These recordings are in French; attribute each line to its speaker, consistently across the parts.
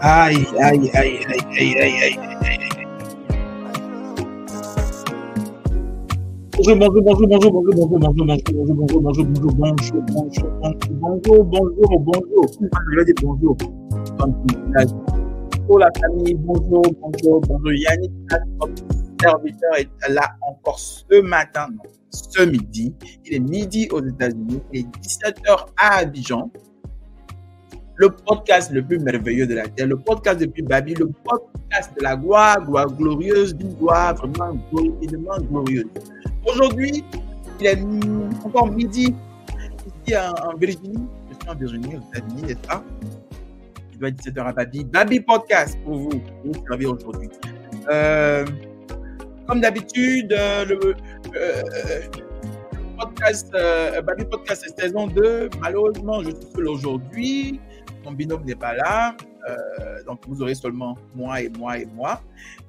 Speaker 1: Aïe, aïe, aïe, aïe, aïe, aïe, aïe, aïe. Bonjour, bonjour, bonjour, bonjour, bonjour, bonjour, bonjour, bonjour, bonjour, bonjour, bonjour, bonjour, bonjour, bonjour, bonjour, bonjour. Je vais dire bonjour. Pour la famille, bonjour, bonjour, bonjour. Yannick, serviteur, est là encore ce matin, ce midi. Il est midi aux États-Unis, il est 17h à Abidjan le podcast le plus merveilleux de la terre, le podcast depuis Babi, le podcast de la gloire, gloire glorieuse, d'une gloire vraiment glorieuse. Aujourd'hui, il est encore midi ici en, Virginie. Je suis en Virginie, aux États-Unis, n'est-ce pas? Doit être 17h à Babi. Babi Podcast pour vous, vous servir aujourd'hui. Euh, comme d'habitude, euh, le, euh, podcast, Babi Podcast, c'est saison 2. Malheureusement, je suis seul aujourd'hui mon binôme n'est pas là. Euh, donc, vous aurez seulement moi et moi et moi.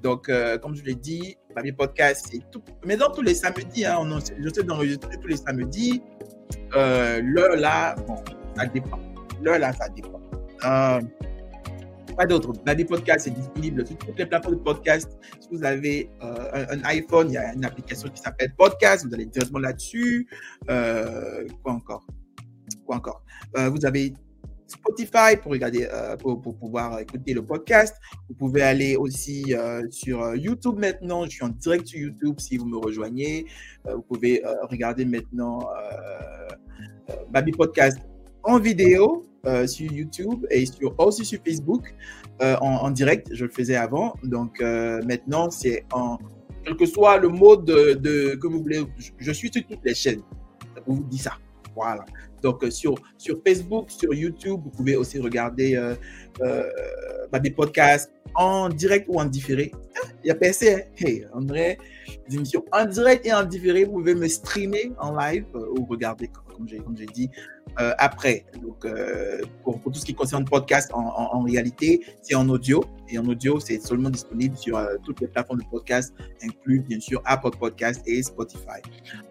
Speaker 1: Donc, euh, comme je l'ai dit, Babi Podcast, c'est tout. Mais dans tous les samedis, hein, on, je sais d'enregistrer tous les samedis. Euh, l'heure là, bon, ça dépend. L'heure là, ça dépend. Pas d'autre. Babi Podcast est disponible sur toutes les plateformes de podcast. Si vous avez un, iPhone, il y a une application qui s'appelle Podcast. Vous allez directement là-dessus. quoi encore? Quoi encore? Vous avez Spotify pour regarder, euh, pour, pouvoir écouter le podcast. Vous pouvez aller aussi euh, sur euh, YouTube maintenant. Je suis en direct sur YouTube si vous me rejoignez. vous pouvez regarder maintenant Baby Podcast en vidéo sur YouTube et sur, aussi sur Facebook en, direct. Je le faisais avant. Donc maintenant, c'est en quel que soit le mode de, que vous voulez. Je, suis sur toutes les chaînes. Je vous dis ça. Voilà. Donc, euh, sur, sur Facebook, sur YouTube, vous pouvez aussi regarder euh, euh, bah, des podcasts en direct ou en différé. Il y a PC, hein? hey, on des émissions en direct et en différé. Vous pouvez me streamer en live ou regarder, comme j'ai dit, euh, après. Donc, euh, pour, tout ce qui concerne podcast, en, réalité, c'est en audio. Et en audio, c'est seulement disponible sur euh, toutes les plateformes de podcast, inclus bien sûr Apple Podcast et Spotify.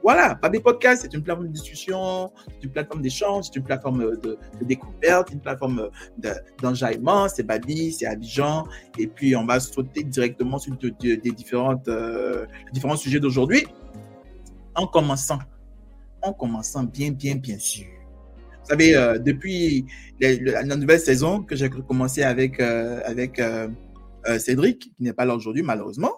Speaker 1: Voilà, Babi Podcast, c'est une plateforme de discussion, c'est une plateforme d'échange, c'est une plateforme de, de découverte, une plateforme d'enjaillement. c'est Babi, c'est Abidjan. Et puis, on va sauter directement sur des différentes, différents sujets d'aujourd'hui. En commençant, en commençant bien, bien, bien sûr vous savez, euh, depuis la, nouvelle saison que j'ai commencé avec, euh, avec euh, Cédric, qui n'est pas là aujourd'hui malheureusement,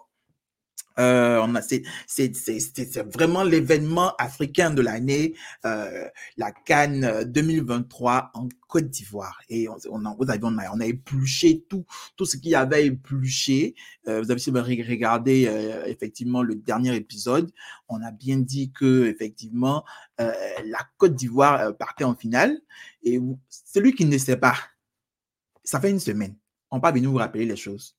Speaker 1: euh, c'est, vraiment l'événement africain de l'année, euh, la Cannes 2023 en Côte d'Ivoire. Et on, a, vous avez, on, a, épluché tout, tout ce qu'il y avait épluché. Euh, vous avez regardé euh, effectivement le dernier épisode. On a bien dit que effectivement euh, la Côte d'Ivoire euh, partait en finale. Et celui qui ne sait pas, ça fait une semaine. On va venir vous rappeler les choses.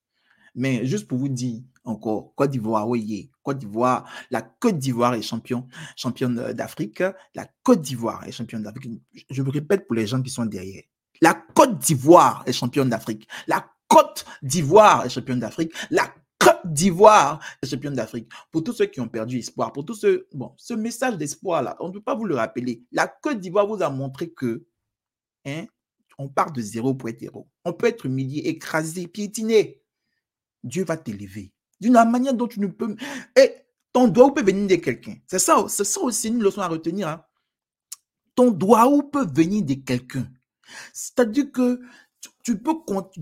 Speaker 1: Mais juste pour vous dire, encore. Côte d'Ivoire, oui, Côte d'Ivoire. La Côte d'Ivoire est champion, championne euh, d'Afrique. La Côte d'Ivoire est championne d'Afrique. Je me répète pour les gens qui sont derrière. La Côte d'Ivoire est championne d'Afrique. La Côte d'Ivoire est championne d'Afrique. La Côte d'Ivoire est championne d'Afrique. Pour tous ceux qui ont perdu espoir, pour tous ceux, bon, ce message d'espoir-là, on ne peut pas vous le rappeler. La Côte d'Ivoire vous a montré que, hein, on part de zéro pour être héros. On peut être humilié, écrasé, piétiné. Dieu va t'élever d'une manière dont tu ne peux. Et ton doigt peut venir de quelqu'un. C'est ça, c'est ça aussi une leçon à retenir. Hein. Ton doigt peut venir de quelqu'un. C'est-à-dire que tu, peux compter.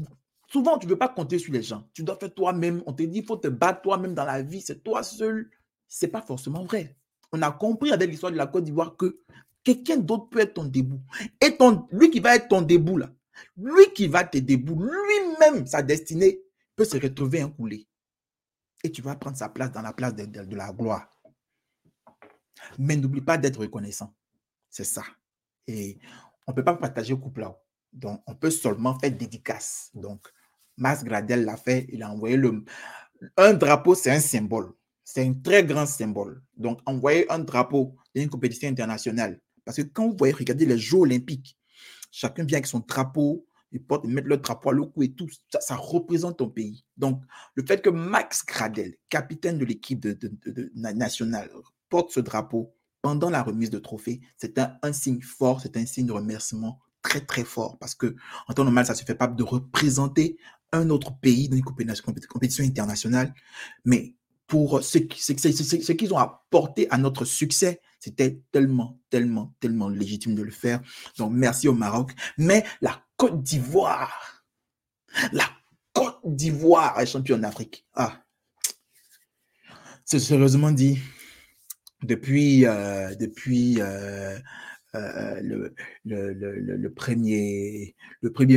Speaker 1: Souvent, tu ne veux pas compter sur les gens. Tu dois faire toi-même. On te dit, il faut te battre toi-même dans la vie. C'est toi seul. C'est pas forcément vrai. On a compris avec l'histoire de la Côte d'Ivoire que quelqu'un d'autre peut être ton debout. Et ton, lui qui va être ton debout, là, lui qui va te debout, lui-même, sa destinée peut se retrouver coulé et tu vas prendre sa place dans la place de, la gloire. Mais n'oublie pas d'être reconnaissant. C'est ça. Et on ne peut pas partager couple là. Donc, on peut seulement faire dédicace. Donc, Mas Gradel l'a fait. Il a envoyé le. Un drapeau, c'est un symbole. C'est un très grand symbole. Donc, envoyer un drapeau dans une compétition internationale. Parce que quand vous voyez, regardez les Jeux olympiques, chacun vient avec son drapeau ils portent, mettent leur drapeau à le cou et tout. Ça, représente ton pays. Donc, le fait que Max Gradel, capitaine de l'équipe de, de, nationale, porte ce drapeau pendant la remise de trophée, c'est un, un, signe fort, c'est un signe de remerciement très, très fort. Parce que, en temps normal, ça se fait pas de représenter un autre pays dans une compétition internationale. Mais pour ce, ce qu'ils ont apporté à notre succès, c'était tellement, tellement, tellement légitime de le faire. Donc, merci au Maroc. Mais la Côte d'Ivoire, la Côte d'Ivoire est championne d'Afrique. Ah, c'est sérieusement dit, depuis, euh, depuis euh, euh, le, premier,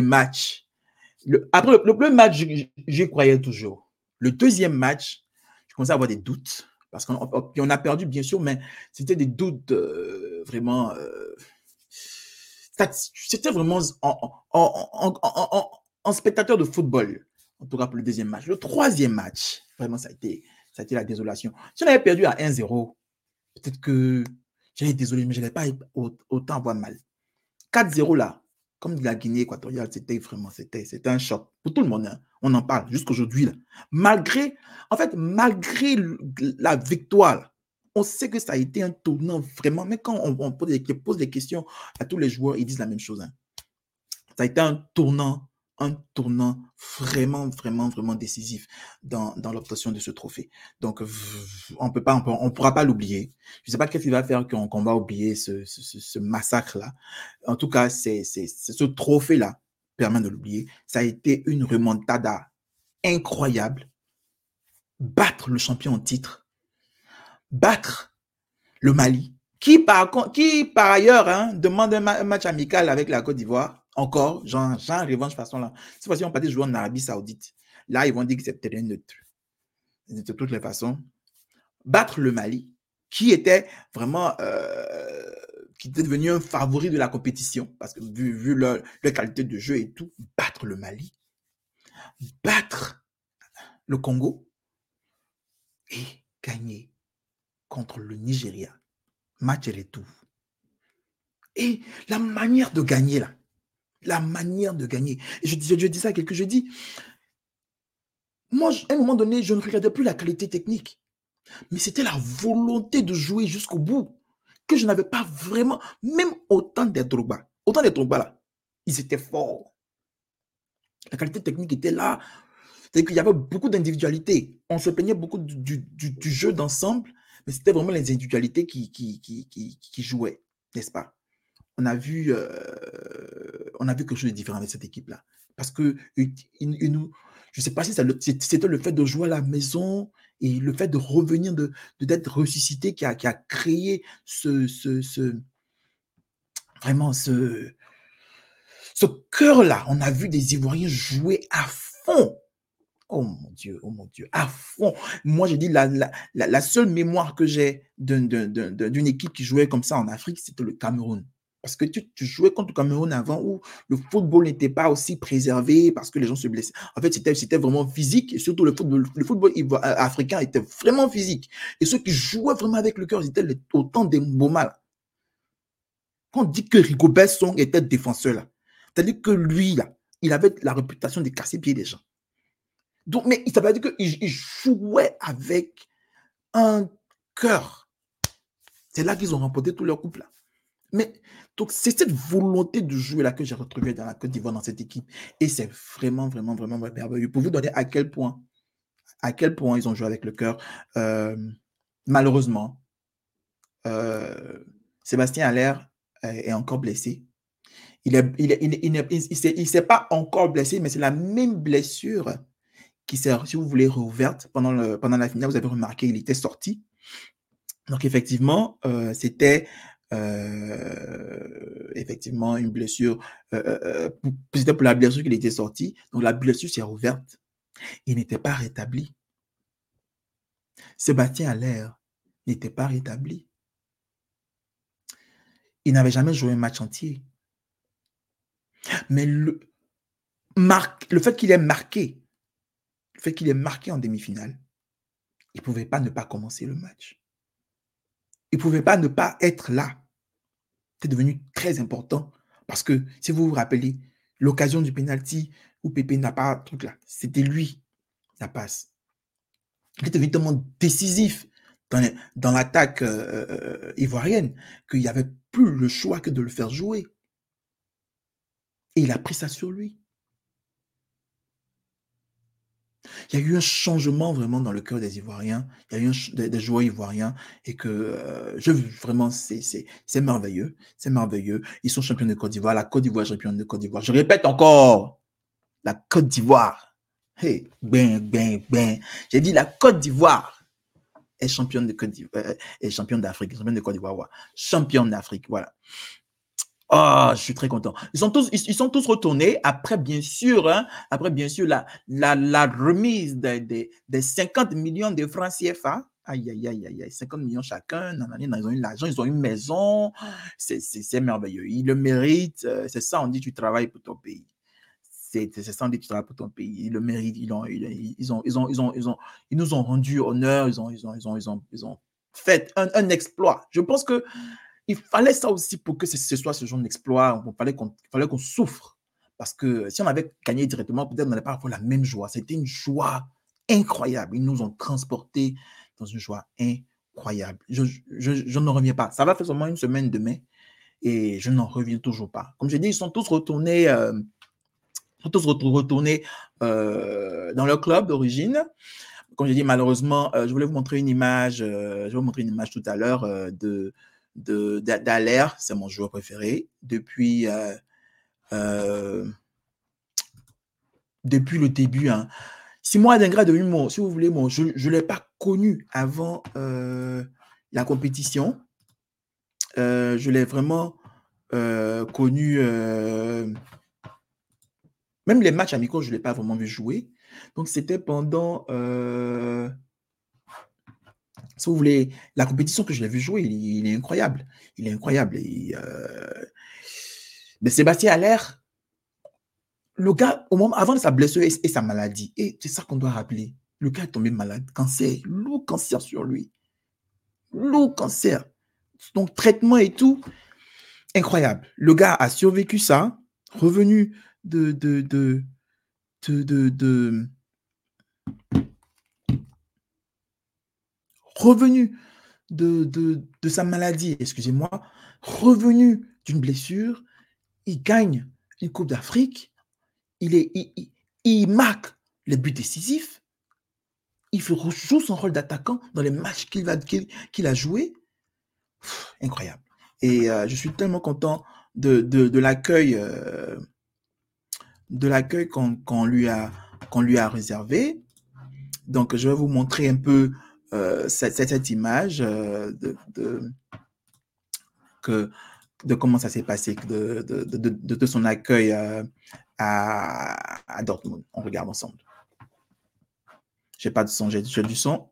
Speaker 1: match, après le, premier match, j'y croyais toujours. Le deuxième match, je commençais à avoir des doutes parce qu'on on a perdu, bien sûr, mais c'était des doutes vraiment. C'était vraiment en, spectateur de football, en tout cas pour le deuxième match. Le troisième match, vraiment, ça a été, ça a été la désolation. Si on avait perdu à 1-0, peut-être que j'allais désolé, mais je n'allais pas autant avoir mal. 4-0 là, comme la Guinée équatoriale, c'était vraiment, c'était, c'était un choc pour tout le monde. Hein. On en parle jusqu'aujourd'hui. Malgré, en fait, malgré la victoire, on sait que ça a été un tournant vraiment. Mais quand on, pose, des, questions à tous les joueurs, ils disent la même chose. Hein. Ça a été un tournant un tournant vraiment, vraiment, vraiment décisif dans, dans l'obtention de ce trophée. Donc, on peut pas, on, pourra pas l'oublier. Je ne sais pas qu'est-ce qui va faire qu'on va oublier ce massacre-là. En tout cas, c'est ce trophée-là permet de l'oublier. Ça a été une remontada incroyable. Battre le champion en titre, battre le Mali, qui par, qui, par ailleurs hein, demande un match amical avec la Côte d'Ivoire encore, genre revanche façon là. Cette fois-ci, on partait jouer en Arabie Saoudite. Là, ils vont dire que c'est terrain neutre. De toutes les façons, battre le Mali, qui était vraiment, euh, qui était devenu un favori de la compétition, parce que vu leur, qualité de jeu et tout, battre le Mali, battre le Congo et gagner contre le Nigeria. Match et tout. Et la manière de gagner là, la manière de gagner. Je, je, je dis ça à je dis, moi, à un moment donné, je ne regardais plus la qualité technique, mais c'était la volonté de jouer jusqu'au bout que je n'avais pas vraiment, même autant des Drogba, autant des Drogba là, ils étaient forts. La qualité technique était là. C'est qu'il y avait beaucoup d'individualité. On se peignait beaucoup du jeu d'ensemble, mais c'était vraiment les individualités qui, jouaient, n'est-ce pas? on a vu, euh, on a vu quelque chose de différent avec cette équipe-là. Parce que je ne sais pas si c'était le fait de jouer à la maison et le fait de revenir, de d'être ressuscité qui a, créé ce, vraiment ce cœur-là. On a vu des Ivoiriens jouer à fond. Oh mon Dieu, oh mon Dieu, à fond. Moi, j'ai dit, la, seule mémoire que j'ai d'une équipe qui jouait comme ça en Afrique, c'était le Cameroun. Parce que tu, jouais contre le Cameroun avant où le football n'était pas aussi préservé parce que les gens se blessaient. En fait, c'était vraiment physique et surtout le football, euh, africain était vraiment physique. Et ceux qui jouaient vraiment avec le cœur, c'était autant des mal. Quand on dit que Rigobert Song était défenseur, là, c'est-à-dire que lui, il avait la réputation de casser pied des gens. Donc, mais ça veut dire qu'il jouait avec un cœur. C'est là qu'ils ont remporté tout leur couple. Là. Mais donc, c'est cette volonté de jouer là que j'ai retrouvée dans la Côte d'Ivoire, dans cette équipe. Et c'est vraiment, vraiment, vraiment merveilleux. Pour vous donner à quel point, à quel point ils ont joué avec le cœur. Euh, malheureusement, euh, Sébastien Allaire est encore blessé. Il ne il, il, il, s'est pas encore blessé, mais c'est la même blessure qui s'est, si vous voulez, rouverte pendant, pendant la finale. Vous avez remarqué, il était sorti. Donc, effectivement, euh, c'était euh, effectivement une blessure. Euh, c'était pour la blessure qu'il était sorti. Donc la blessure s'est rouverte. Il n'était pas rétabli. Sébastien Allaire n'était pas rétabli. Il n'avait jamais joué un match entier. Mais le, le fait qu'il ait marqué, le fait qu'il ait marqué en demi-finale, il ne pouvait pas ne pas commencer le match. Il ne pouvait pas ne pas être là c'est devenu très important parce que, si vous vous rappelez, l'occasion du penalty où Pépé n'a pas truc là. C'était lui, ça passe. Il était tellement décisif dans, l'attaque euh, euh, ivoirienne qu'il n'y avait plus le choix que de le faire jouer. Et il a pris ça sur lui. Il y a eu un changement vraiment dans le cœur des Ivoiriens. Il y a eu des, joueurs ivoiriens et que euh, je vraiment, c'est merveilleux. C'est merveilleux. Ils sont champions de Côte d'Ivoire. La Côte d'Ivoire championne de Côte d'Ivoire. Je répète encore, la Côte d'Ivoire. Hey, ben, ben, ben. J'ai dit la Côte d'Ivoire est championne de Côte d'Ivoire, euh, est championne d'Afrique, championne de Côte d'Ivoire, championne d'Afrique, voilà. Oh, je suis très content. Ils sont tous, ils, sont tous retournés après, bien sûr, hein, après, bien sûr, la, la, la remise des, des, 50 millions de francs CFA. Aïe, aïe, aïe, aïe, 50 millions chacun. ils ont eu l'argent, ils ont une maison. C'est merveilleux. Ils le méritent. Euh, c'est ça, on dit, tu travailles pour ton pays. C'est ça, on dit, tu travailles pour ton pays. Ils le méritent. Ils, ont, ils, ont, ils, nous ont rendu honneur. Ils ont, ils ont, ils ont, ils ont, fait un exploit. Je pense que il fallait ça aussi pour que ce, soit ce genre d'exploit. Il fallait qu'on qu'on souffre. Parce que si on avait gagné directement, peut-être on n'allait pas avoir la même joie. C'était une joie incroyable. Ils nous ont transportés dans une joie incroyable. Je, je, je n'en reviens pas. Ça va faire seulement une semaine demain et je n'en reviens toujours pas. Comme j'ai dit, ils sont tous retournés, euh, tous retournés euh, dans leur club d'origine. Comme j'ai dit, malheureusement, euh, je voulais vous montrer une image, je vais vous montrer une image tout à l'heure de d'Aler, c'est mon joueur préféré, depuis, euh, euh, depuis le début. Hein. Simon Adingra de humour, si vous voulez, moi, je ne l'ai pas connu avant euh, la compétition. je l'ai vraiment connu. même les matchs amicaux, je ne l'ai pas vraiment vu jouer. Donc, c'était pendant si vous voulez, la compétition que je l'ai vu jouer, il, est incroyable. Il est incroyable. Euh, mais Sébastien l'air le gars, au moment, avant sa blessure et, sa maladie, et c'est ça qu'on doit rappeler, le gars est tombé malade, cancer, lourd cancer sur lui. Lourd cancer. Donc, traitement et tout, incroyable. Le gars a survécu ça, revenu de, de, de, de, de revenu de, de, sa maladie, excusez-moi, revenu d'une blessure, il gagne une Coupe d'Afrique, il, il, marque les buts décisifs, il joue son rôle d'attaquant dans les matchs qu'il a joué. incroyable. Et euh, je suis tellement content de, de, l'accueil euh, de l'accueil qu'on lui, a, lui a réservé. Donc, je vais vous montrer un peu cette, cette, image euh, de, comment ça s'est passé, de, de, son accueil euh, à, à, Dortmund. On regarde ensemble. J'ai pas de son, j'ai du son.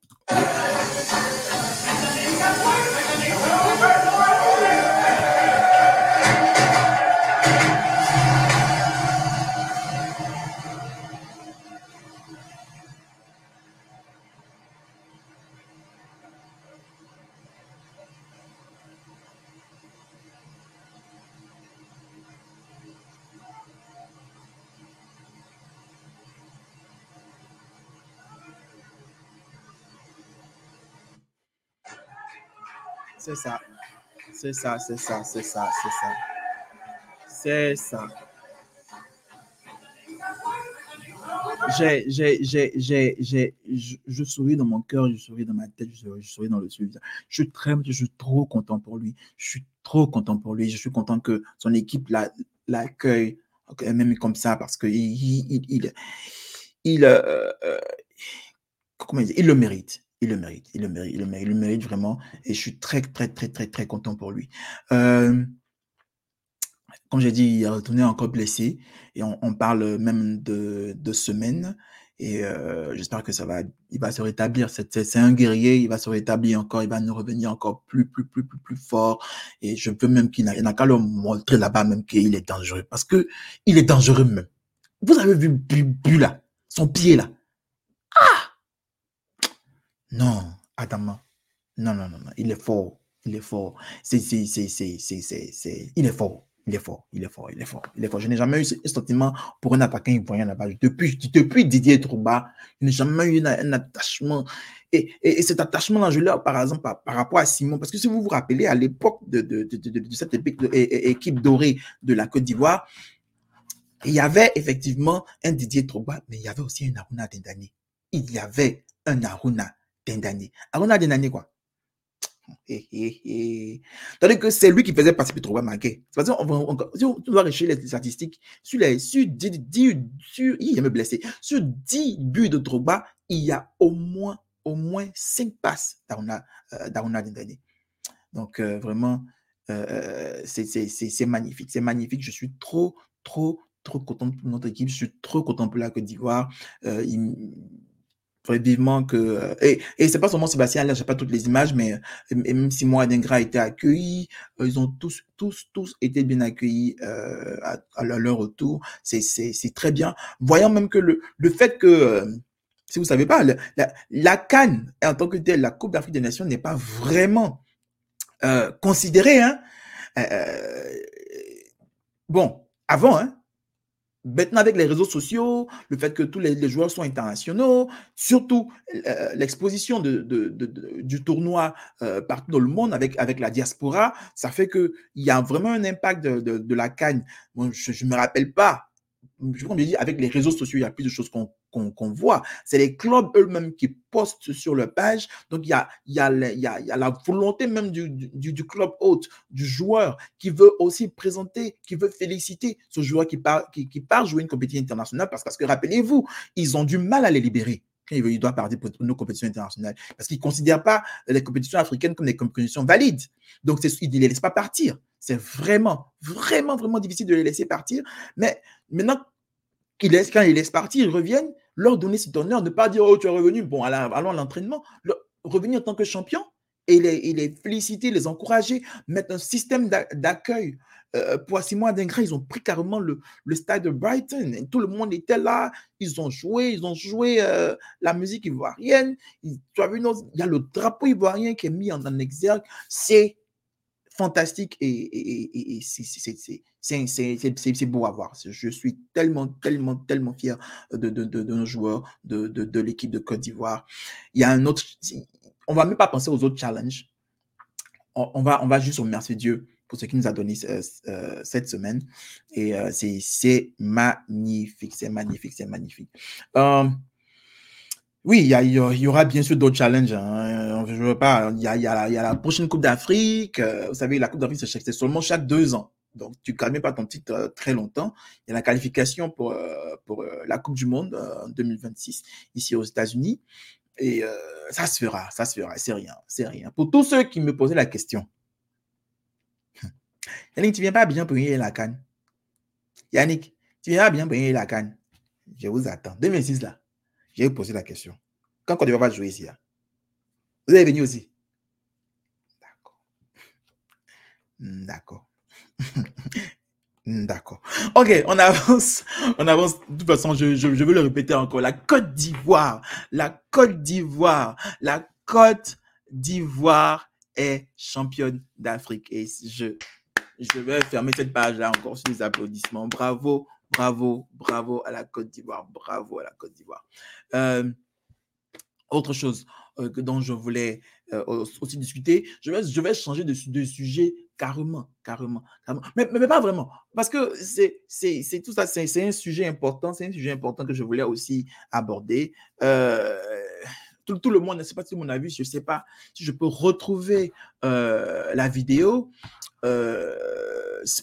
Speaker 1: C'est ça. C'est ça, c'est ça, c'est ça, c'est ça. C'est ça. J'ai, j'ai, j'ai, j'ai, j'ai, je, souris dans mon cœur, je souris dans ma tête, je souris, dans le suivi. Je suis très, je suis trop content pour lui. Je suis trop content pour lui. Je suis content que son équipe l'accueille même comme ça parce que il, il, il, euh, euh, il le mérite il le mérite, il le mérite, il le mérite, il le mérite vraiment. Et je suis très, très, très, très, très content pour lui. Euh, comme j'ai dit, il est retourné encore blessé et on, parle même de, de semaines. Et euh, j'espère que ça va, il va se rétablir. C'est un guerrier, il va se rétablir encore, il va nous revenir encore plus, plus, plus, plus, plus fort. Et je veux même qu'il n'a qu'à le montrer là-bas même qu'il est dangereux. Parce que il est dangereux même. Vous avez vu Bu là, son pied là. Non, Adama. Non, non, non, non. Il est fort. Il est fort. C'est, c'est, c'est, c'est, c'est, c'est, il est fort. Il est fort, il est fort, il est fort, il est fort. Je n'ai jamais eu ce sentiment pour un attaquant ivoirien là-bas. Depuis, depuis Didier Trouba, je n'ai jamais eu un, attachement. Et, et, cet attachement-là, je l'ai par exemple par, rapport à Simon. Parce que si vous vous rappelez, à l'époque de, de, de, de, cette équipe dorée de la Côte d'Ivoire, il y avait effectivement un Didier Trouba, mais il y avait aussi un Aruna Dendani. Il y avait un Aruna Dendani. Aruna Dendani, quoi Tandis que c'est lui qui faisait participer Trouba marqué. C'est si on doit rechercher les statistiques, sur les sur 10, 10 sur, il me blessé. Sur 10 buts de Trouba, il y a au moins au moins 5 passes d'Aruna euh, Dendani. Donc euh, vraiment, euh, c'est magnifique. C'est magnifique. Je suis trop, trop, trop content pour notre équipe. Je suis trop content pour la Côte d'Ivoire. Euh, vivement que euh, et, et c'est pas seulement Sébastien là j'ai pas toutes les images mais même si moi Dengra a été accueilli euh, ils ont tous tous tous été bien accueillis euh, à, leur retour. C'est c'est très bien. Voyant même que le le fait que si vous savez pas la, la, Cannes en tant que telle la Coupe d'Afrique des Nations n'est pas vraiment considérée hein. Bon avant hein Maintenant, avec les réseaux sociaux, le fait que tous les, joueurs sont internationaux, surtout euh, l'exposition de, du tournoi euh, partout dans le monde avec, avec la diaspora, ça fait qu'il y a vraiment un impact de, la canne. je ne me rappelle pas je comme je dis, avec les réseaux sociaux, il y a plus de choses qu'on voit. C'est les clubs eux-mêmes qui postent sur leur page. Donc, il y a, y y a, la volonté même du, club hôte, du joueur, qui veut aussi présenter, qui veut féliciter ce joueur qui part, qui, part jouer une compétition internationale. Parce, que rappelez-vous, ils ont du mal à les libérer il doit partir pour nos compétitions internationales. Parce qu'ils ne considèrent pas les compétitions africaines comme des compétitions valides. Donc, ils ne les laissent pas partir. C'est vraiment, vraiment, vraiment difficile de les laisser partir. Mais maintenant, quand ils laissent partir, ils reviennent, leur donner cet honneur, ne pas dire, oh, tu es revenu, bon, allons à l'entraînement, revenir en tant que champion et les, les, féliciter, les encourager, mettre un système d'accueil. Euh, pour Simon Dengra, ils ont pris carrément le, le stade de Brighton. Et tout le monde était là. Ils ont joué, ils ont joué euh, la musique ivoirienne. tu as vu, il y a le drapeau ivoirien qui est mis en, en exergue. C'est fantastique et, c'est beau à voir. Je suis tellement, tellement, tellement fier de, de, de, nos joueurs, de, de, l'équipe de Côte d'Ivoire. Il y a un autre, on va même pas penser aux autres challenges. On, va, on va juste remercier Dieu pour ce qu'il nous a donné euh, euh, cette semaine. Et euh, c'est magnifique, c'est magnifique, c'est magnifique. Oui, il y, aura bien sûr d'autres challenges. Hein. Je veux pas. Il y a, la prochaine Coupe d'Afrique. Euh, vous savez, la Coupe d'Afrique, c'est seulement chaque deux ans. Donc, tu ne calmes pas ton titre euh, très longtemps. Il y a la qualification pour, euh, la Coupe du Monde en 2026 ici aux États-Unis. Et ça se fera, ça se fera. C'est rien, c'est rien. Pour tous ceux qui me posaient la question, Yannick, tu viens pas bien gagner la canne Yannick, tu viens pas bien gagner la canne Je vous attends. 2006 là. J'ai posé la question. Quand Côte d'Ivoire va jouer ici, hein? vous allez venir aussi? D'accord. D'accord. D'accord. Ok, on avance. On avance. De toute façon, je, je, veux le répéter encore. La Côte d'Ivoire, la Côte d'Ivoire, la Côte d'Ivoire est championne d'Afrique. Et je, je vais fermer cette page-là encore sur les applaudissements. Bravo, bravo, bravo à la Côte d'Ivoire. Bravo à la Côte d'Ivoire. Euh, autre chose euh, dont je voulais euh, aussi discuter, je vais, changer de, sujet carrément, carrément, carrément. Mais, pas vraiment, parce que c'est, tout ça, c'est, un sujet important, c'est un sujet important que je voulais aussi aborder. Tout, le monde, ne sait pas si mon avis, je ne sais pas si je peux retrouver la vidéo.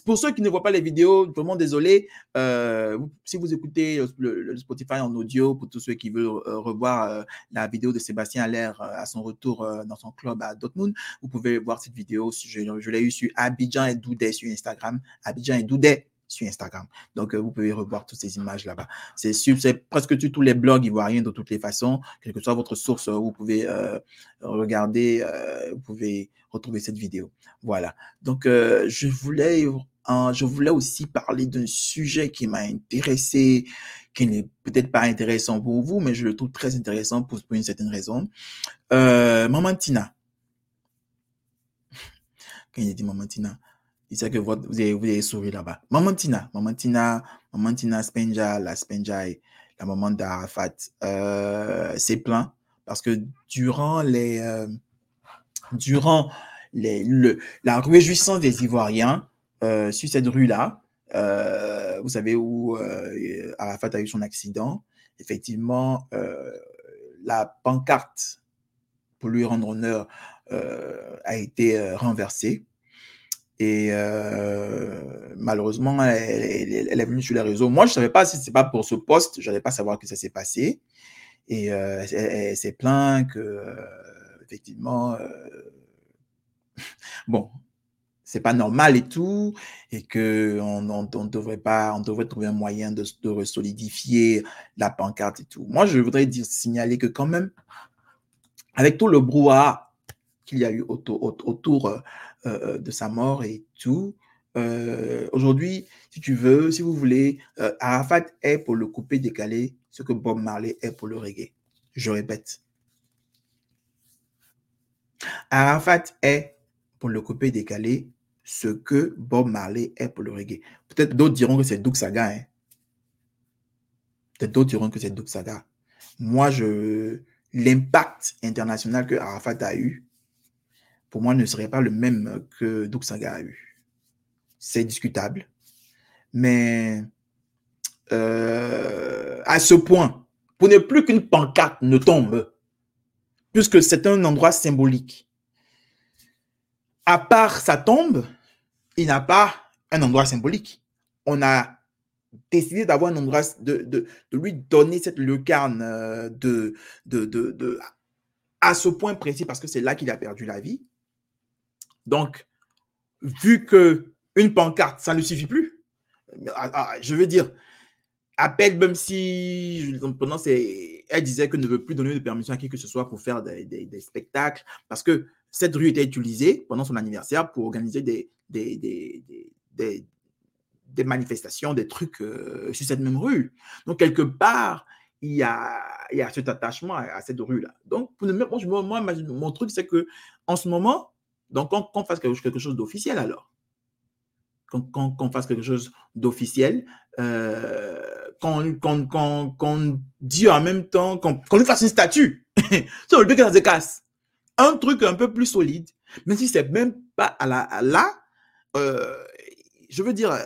Speaker 1: Pour ceux qui ne voient pas les vidéos, vraiment désolé. Euh, si vous écoutez le, Spotify en audio, pour tous ceux qui veulent euh, revoir la vidéo de Sébastien Allaire à son retour dans son club à Dortmund, vous pouvez voir cette vidéo. Je, l'ai eu sur Abidjan et Doudet sur Instagram. Abidjan et Doudet sur Instagram. Donc, vous pouvez revoir toutes ces images là-bas. C'est presque tous les blogs ivoiriens de toutes les façons. Quelle que soit votre source, vous pouvez regarder, vous pouvez retrouver cette vidéo. Voilà. Donc, euh, je voulais, je voulais aussi parler d'un sujet qui m'a intéressé, qui n'est peut-être pas intéressant pour vous, mais je le trouve très intéressant pour, une certaine raison. Euh, Maman Tina. Quand il dit Maman Tina, disait que vous avez, vous avez souri là-bas. Maman Tina, Maman Tina, Maman Tina Spenja, la Spenja la maman d'Arafat, euh, s'est plaint parce que durant les, euh, durant les, le, la réjouissance des Ivoiriens euh, sur cette rue-là, euh, vous savez où euh, Arafat a eu son accident, effectivement, la pancarte pour lui rendre honneur a été renversée. Et malheureusement, elle, est venue sur les réseaux. Moi, je ne savais pas si c'est pas pour ce poste, je n'allais pas savoir que ça s'est passé. Et elle, s'est plaint que, effectivement, bon, c'est pas normal et tout, et que on, devrait pas, on devrait trouver un moyen de, de solidifier la pancarte et tout. Moi, je voudrais dire, signaler que quand même, avec tout le brouhaha qu'il y a eu autour, autour euh, euh, de sa mort et tout, euh, aujourd'hui, si tu veux, si vous voulez, euh, Arafat est pour le couper décalé ce que Bob Marley est pour le reggae. Je répète. Arafat est pour le couper décalé ce que Bob Marley est pour le reggae. Peut-être d'autres diront que c'est Doug Saga. Hein. Peut-être d'autres diront que c'est Doug Saga. Moi, je l'impact international que Arafat a eu, pour moi, ne serait pas le même que Doug Saga a eu. C'est discutable. Mais euh, à ce point, pour ne plus qu'une pancarte ne tombe, puisque c'est un endroit symbolique. À part sa tombe, il n'a pas un endroit symbolique. On a décidé d'avoir un endroit, de, lui donner cette lucarne euh, de, à ce point précis parce que c'est là qu'il a perdu la vie. Donc, vu que une pancarte, ça ne suffit plus, je veux dire, appelle même si pendant elle disait que ne veut plus donner de permission à qui que ce soit pour faire des, spectacles parce que cette rue était utilisée pendant son anniversaire pour organiser des, manifestations, des trucs euh, sur cette même rue. Donc, quelque part, il y a, cet attachement à, cette rue-là. Donc, pour moi, moi, mon truc, c'est que en ce moment, donc, qu'on fasse quelque chose d'officiel alors. Qu'on fasse quelque chose d'officiel, qu'on dit en même temps, qu'on lui fasse une statue. sur le but que ça se casse. Un truc un peu plus solide, même si c'est même pas à la, là, euh, je veux dire,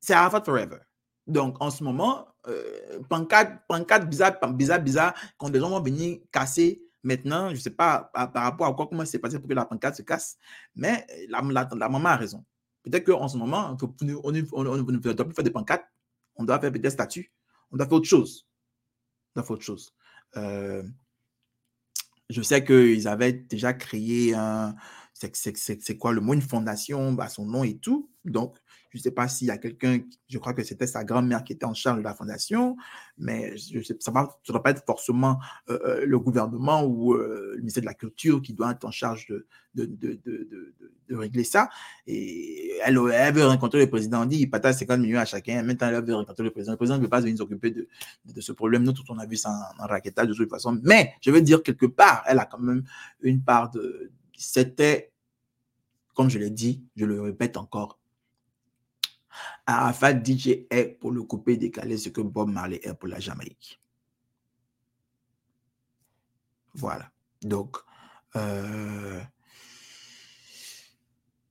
Speaker 1: c'est Arafat Forever. Donc, en ce moment, euh, pancarte, bizarre, bizarre, bizarre, quand des gens vont venir casser maintenant, je ne sais pas par, rapport à quoi, comment c'est passé pour que la pancarte se casse, mais la, maman a raison. Peut-être qu'en ce moment, on ne doit plus faire des pancartes, on doit faire des statuts, on doit faire autre chose. On doit faire autre chose. Euh, je sais qu'ils avaient déjà créé un, c'est quoi le mot, une fondation, bah, son nom et tout. Donc, je ne sais pas s'il y a quelqu'un, je crois que c'était sa grand-mère qui était en charge de la fondation, mais je sais, ça ne doit pas être forcément euh, euh, le gouvernement ou euh, le ministère de la Culture qui doit être en charge de, régler ça. Et elle, veut rencontrer le président, dit il partage 50 millions à chacun. Maintenant, elle veut rencontrer le président. Le président ne veut pas venir s'occuper de, ce problème. Nous, tout on a vu ça en, de toute façon. Mais je veux dire, quelque part, elle a quand même une part de. C'était, comme je l'ai dit, je le répète encore, Arafat DJ est pour le couper décalé ce que Bob Marley est pour la Jamaïque. Voilà. Donc, euh,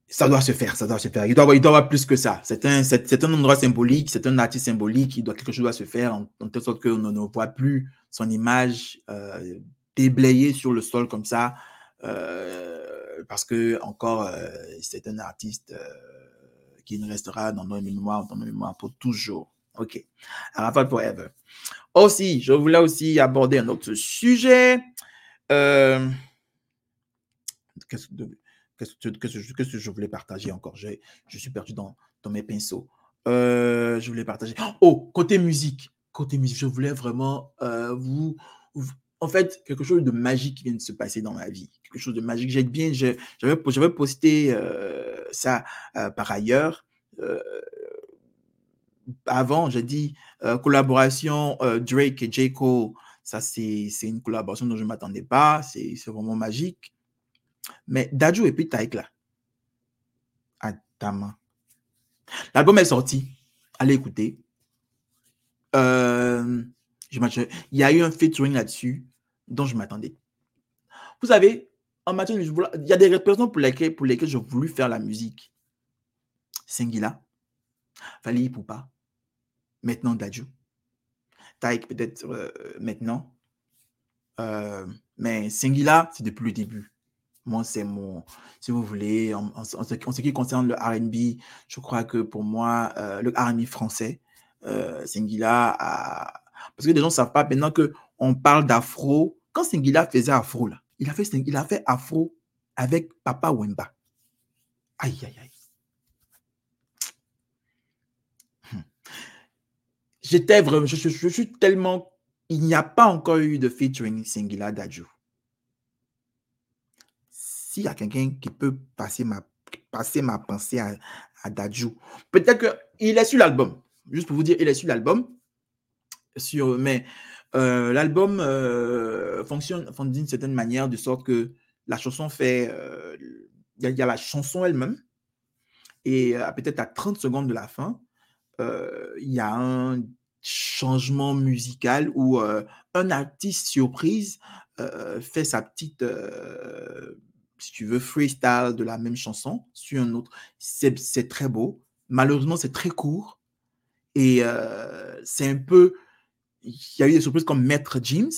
Speaker 1: ça doit se faire, ça doit se faire. Il doit, il doit avoir plus que ça. C'est un, c'est, un endroit symbolique, c'est un artiste symbolique, il doit, quelque chose doit se faire en, telle sorte qu'on ne, voit plus son image euh, déblayée sur le sol comme ça, euh, parce que encore, c'est un artiste qui restera dans nos mémoires, dans nos mémoires pour toujours. OK. Arafat Forever. Aussi, je voulais aussi aborder un autre sujet. Qu'est-ce, que, que, je voulais partager encore? Je, je suis perdu dans, dans mes pinceaux. Euh, je voulais partager. Oh, côté musique. Côté musique, je voulais vraiment euh, vous, En fait, quelque chose de magique vient de se passer dans ma vie. Quelque chose de magique. J'ai bien, j'avais posté ça euh, par ailleurs. Euh, avant, j'ai dit euh, collaboration Drake et J. Ça, c'est une collaboration dont je ne m'attendais pas. C'est vraiment magique. Mais Daju et puis Taïk là. Ah, ta main. L'album est sorti. Allez écouter. Euh, il y a eu un featuring là-dessus dont je m'attendais. Vous savez, en matière de il y a des raisons pour lesquelles, pour lesquelles j'ai voulu faire la musique. Singila, Fali Poupa, maintenant Dadju, Taïk peut-être euh, maintenant. Euh, mais Singila, c'est depuis le début. Moi, c'est mon, si vous voulez, en, ce, qui concerne le RB, je crois que pour moi, euh, le RB français, euh, a. Parce que les gens ne savent pas maintenant qu'on parle d'afro. Quand Singila faisait afro, là, il a fait, il a fait afro avec Papa Wemba. Aïe, aïe, aïe. Hmm. J'étais vraiment, je, suis tellement, il n'y a pas encore eu de featuring Singila Dadju. S'il y a quelqu'un qui peut passer ma, passer ma pensée à, à peut-être qu'il est sur l'album. Juste pour vous dire, il est sur l'album. Mais euh, l'album euh, fonctionne, d'une certaine manière, de sorte que la chanson fait. Euh, il y, a la chanson elle-même, et peut-être à 30 secondes de la fin, il y a un changement musical où un artiste surprise fait sa petite, si tu veux, freestyle de la même chanson sur un autre. C'est très beau. Malheureusement, c'est très court. Et c'est un peu il y a eu des surprises comme Maître James,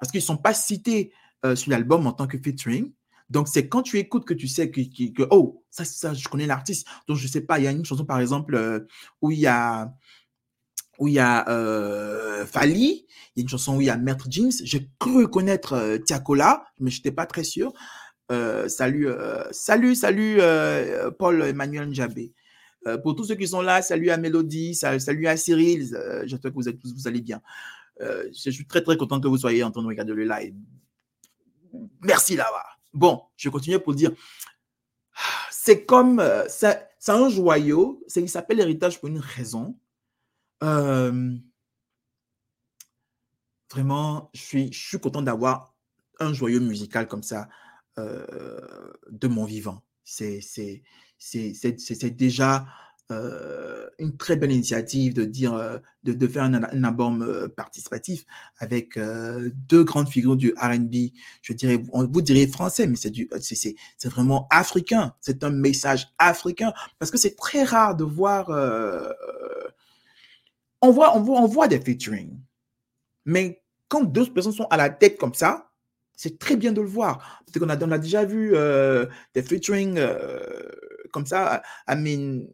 Speaker 1: parce qu'ils ne sont pas cités euh, sur l'album en tant que featuring. Donc, c'est quand tu écoutes que tu sais que, oh, ça, ça, je connais l'artiste. Donc, je ne sais pas, il y a une chanson, par exemple, euh, où il y a, où il y a euh, Fali, il y a une chanson où il y a Maître James. J'ai cru connaître euh, Tiakola, mais je n'étais pas très sûr. salut, salut, salut, Paul Emmanuel Njabé. Euh, pour tous ceux qui sont là, salut à Mélodie, salut à Cyril. Euh, j'espère que vous, êtes, vous allez bien. Euh, je suis très très content que vous soyez en train de regarder le live. Merci là-bas. Bon, je vais continuer pour dire. C'est comme. c'est un joyau. Il s'appelle l'héritage pour une raison. vraiment, je suis, je suis content d'avoir un joyau musical comme ça de mon vivant. C'est c'est déjà euh, une très belle initiative de dire euh, de, faire un, album euh, participatif avec deux grandes figures du R&B. Je dirais, on vous dirait français, mais c'est du, c'est vraiment africain. C'est un message africain parce que c'est très rare de voir. on voit, on voit, on voit des featuring, mais quand deux personnes sont à la tête comme ça, c'est très bien de le voir. Peut-être qu'on a, on a déjà vu des featuring comme ça. I mean,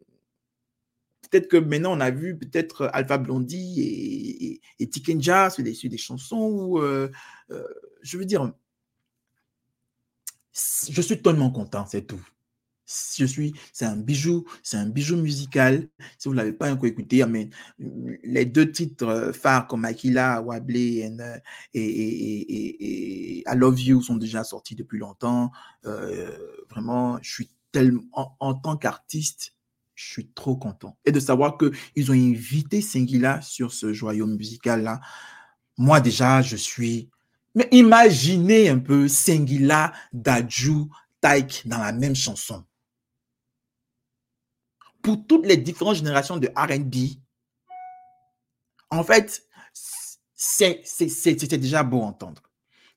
Speaker 1: peut-être que maintenant on a vu peut-être Alpha Blondie et, et, et Tikenja sur des, des chansons euh, euh, je veux dire, je suis tellement content, c'est tout. Je suis, c'est un bijou, c'est un bijou musical. Si vous ne l'avez pas encore écouté, mais les deux titres phares comme Akila, Wable et, et, I Love You sont déjà sortis depuis longtemps. Euh, vraiment, je suis en, tant qu'artiste, je suis trop content. Et de savoir qu'ils ont invité Singila sur ce joyau musical-là. Moi, déjà, je suis. Mais imaginez un peu Singila, Daju, Taik dans la même chanson. Pour toutes les différentes générations de RB, en fait, c'est déjà beau entendre.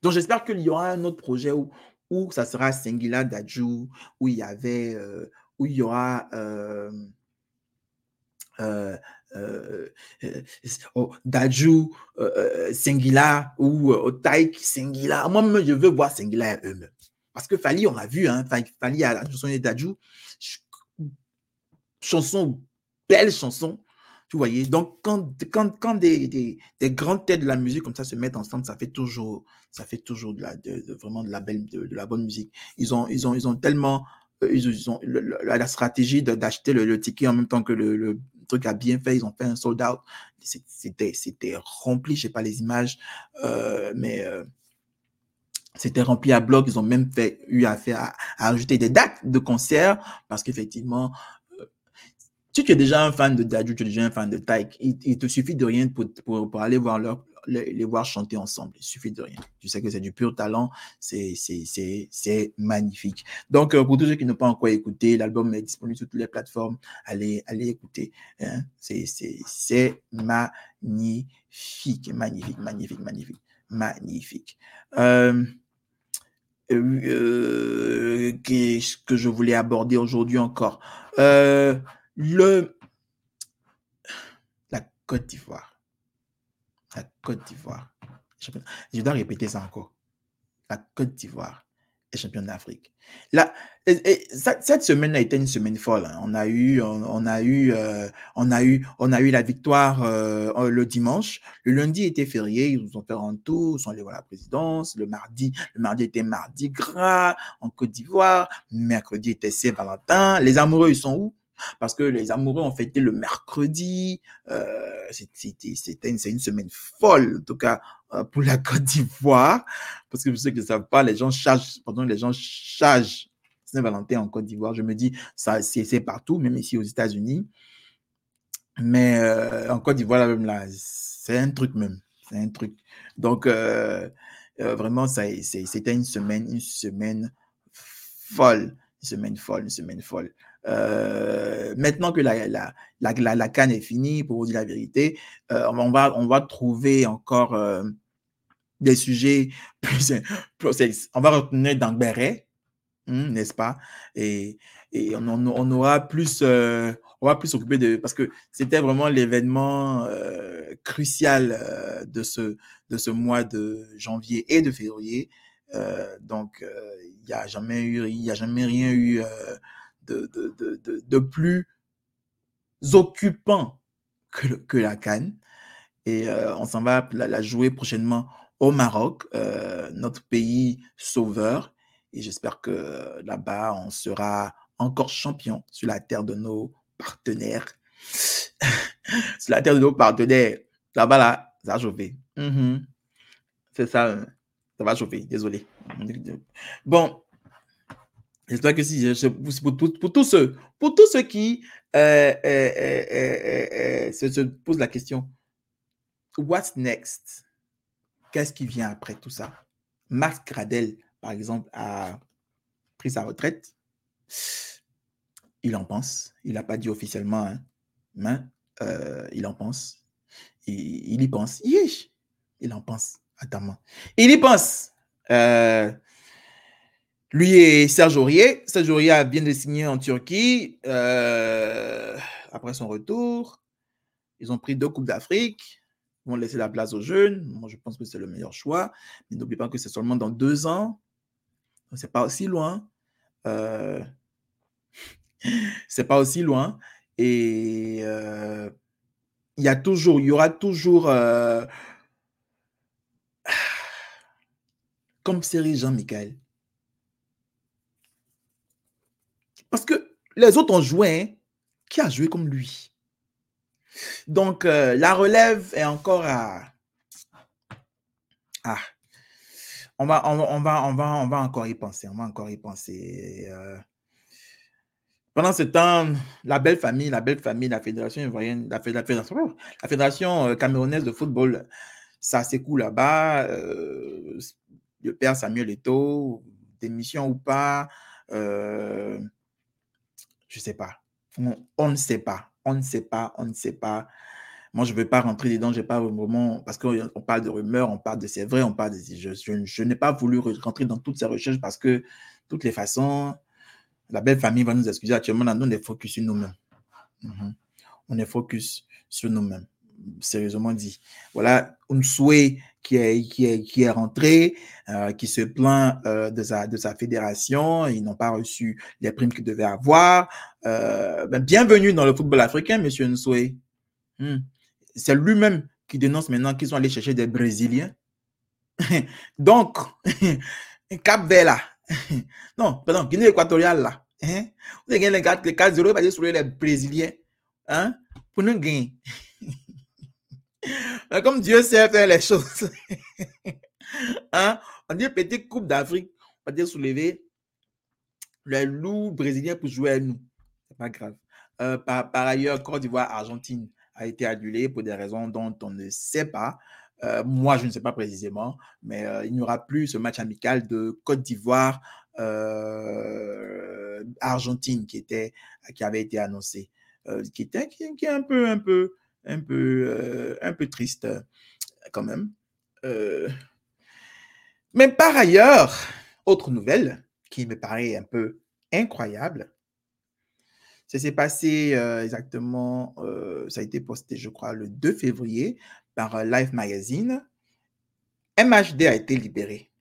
Speaker 1: Donc, j'espère qu'il y aura un autre projet où où ça sera Singila Daju, où il y avait, euh, où il y aura euh, euh, oh, Daju, Singila ou Taik Singila. Moi-même, je veux voir Singila eux-mêmes. Parce que Fali, on l'a vu, hein, Fali a la chanson de Daju, chanson, belle chanson, tu voyais. Donc, quand, quand, quand des, des, des, grandes têtes de la musique comme ça se mettent ensemble, ça fait toujours, ça fait toujours de la, vraiment de la belle, de, la bonne musique. Ils ont, ils ont, ils ont tellement, euh, ils, ont la stratégie d'acheter le, ticket en même temps que le, truc a bien fait. Ils ont fait un sold out. C'était, rempli. Je sais pas les images, euh, mais euh, c'était rempli à bloc. Ils ont même fait, eu à faire, à, à ajouter des dates de concert parce qu'effectivement, si tu es déjà un fan de Dadju, tu es déjà un fan de Taïk, il, te suffit de rien pour, pour, aller voir leur, les, voir chanter ensemble. Il suffit de rien. Tu sais que c'est du pur talent. C'est magnifique. Donc, pour tous ceux qui n'ont pas encore écouté, l'album est disponible sur toutes les plateformes. Allez, allez écouter. Hein. C'est magnifique, magnifique, magnifique, magnifique, magnifique. Euh, euh, qu'est-ce que je voulais aborder aujourd'hui encore? Euh, Le la Côte d'Ivoire. La Côte d'Ivoire. Je dois répéter ça encore. La Côte d'Ivoire est championne d'Afrique. Cette semaine a été une semaine folle. On a eu, euh, la victoire euh, le dimanche. Le lundi était férié, ils nous ont fait un tour, ils sont allés voir la présidence. Le mardi, le mardi était mardi gras en Côte d'Ivoire. Mercredi était Saint-Valentin. Les amoureux, ils sont où? Parce que les amoureux ont fêté le mercredi. Euh, c'était une, semaine folle, en tout cas euh, pour la Côte d'Ivoire, parce que pour ceux qui ne savent pas, les gens chargent, pardon, les gens chargent Saint-Valentin en Côte d'Ivoire. Je me dis, ça c'est partout, même ici aux États-Unis. Mais euh, en Côte d'Ivoire, là, c'est un truc même. C'est un truc. Donc, vraiment, c'était une semaine, une semaine folle. Une semaine folle, une semaine folle. Euh, maintenant que la, canne est finie, pour vous dire la vérité, euh, on, va, trouver encore euh, des sujets plus, plus, On va retenir dans hmm, n'est-ce pas? Et, on, aura plus. on va plus s'occuper de. Parce que c'était vraiment l'événement crucial de, ce, de ce mois de janvier et de février. donc, il n'y a jamais eu, il a jamais rien eu de, plus occupant que, la Cannes. Et euh, on s'en va la, jouer prochainement au Maroc, euh, notre pays sauveur. Et j'espère que là-bas, on sera encore champion sur la terre de nos partenaires. sur la terre de nos partenaires. Là-bas, là, ça va chauffer. Mm-hmm. C'est ça, euh, ça va chauffer. Désolé. Bon, J'espère que si, pour, pour, tous ceux, pour tous ceux qui euh, euh, euh, se, posent la question, what's next? Qu'est-ce qui vient après tout ça? Max Gradel, par exemple, a pris sa retraite. Il en pense. Il n'a pas dit officiellement, hein, mais il en pense. Il, il y pense. il en pense. Attends, il y pense. Lui et Serge Aurier. Serge Aurier vient de signer en Turquie euh, après son retour. Ils ont pris deux Coupes d'Afrique. Ils vont laisser la place aux jeunes. Moi, je pense que c'est le meilleur choix. Mais n'oubliez pas que c'est seulement dans deux ans. C'est pas aussi loin. Euh, c'est pas aussi loin. Et euh, il y a toujours, il y aura toujours euh, comme série Jean-Michel. Parce que les autres ont joué. Hein. Qui a joué comme lui? Donc, euh, la relève est encore à. Ah. On va, on, va, on, va, on va encore y penser. On va encore y penser. Euh. pendant ce temps, la belle famille, la belle famille, la fédération ivoirienne, la, fédération, la fédération euh, camerounaise de football, ça s'écoule là-bas. le père Samuel Eto'o, démission ou pas. Je ne sais pas. On, ne sait pas. On ne sait pas. On ne sait pas. Moi, je ne veux pas rentrer dedans. J'ai pas moment parce qu'on parle de rumeurs, on parle de c'est vrai, on parle de je, je, n'ai pas voulu rentrer dans toutes ces recherches parce que, de toutes les façons, la belle famille va nous excuser. Actuellement, nous, on est focus sur nous-mêmes. Mhm. On est focus sur nous-mêmes sérieusement dit. Voilà, Unsue qui est, qui est, qui est rentré, euh, qui se plaint euh, de, sa, de sa fédération. Ils n'ont pas reçu les primes qu'ils devaient avoir. Euh, ben, bienvenue dans le football africain, monsieur Unsue. Hmm. C'est lui-même qui dénonce maintenant qu'ils sont allés chercher des Brésiliens. Donc, Cap Vert non, pardon, Guinée équatoriale là. Hein? Vous avez gagné les 4-0 sur les Brésiliens. Hein? Pour nous gagner. Comme Dieu sait faire les choses. hein? On dit petite coupe d'Afrique, on va dire soulever les loups brésiliens pour jouer à nous. C'est pas grave. Euh, par, ailleurs, Côte d'Ivoire, Argentine a été annulée pour des raisons dont on ne sait pas. Euh, moi, je ne sais pas précisément, mais euh, il n'y aura plus ce match amical de Côte d'Ivoire. Argentine qui était qui avait été annoncé qui était qui, est un peu un peu un peu un peu triste quand même mais par ailleurs autre nouvelle qui me paraît un peu incroyable ça s'est passé exactement, ça a été posté, je crois, le 2 février par Life Magazine. MHD a été libéré.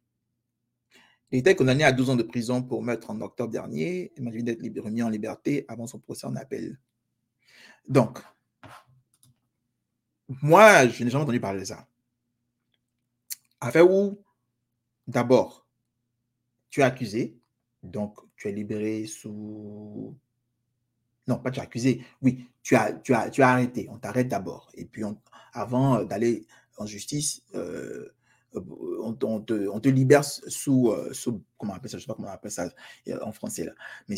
Speaker 1: Il était condamné à 12 ans de prison pour meurtre en octobre dernier. Il m'a d'être remis en liberté avant son procès en appel. Donc, moi, je n'ai jamais entendu parler de ça. Affaire où, d'abord, tu es accusé, donc tu es libéré sous non, pas tu as accusé. Oui, tu as, tu as, tu as arrêté. On t'arrête d'abord. Et puis, avant euh, d'aller en justice, euh, euh, on, te, on, libère sous, sous, comment on appelle ça, je sais pas comment on appelle ça en français là, mais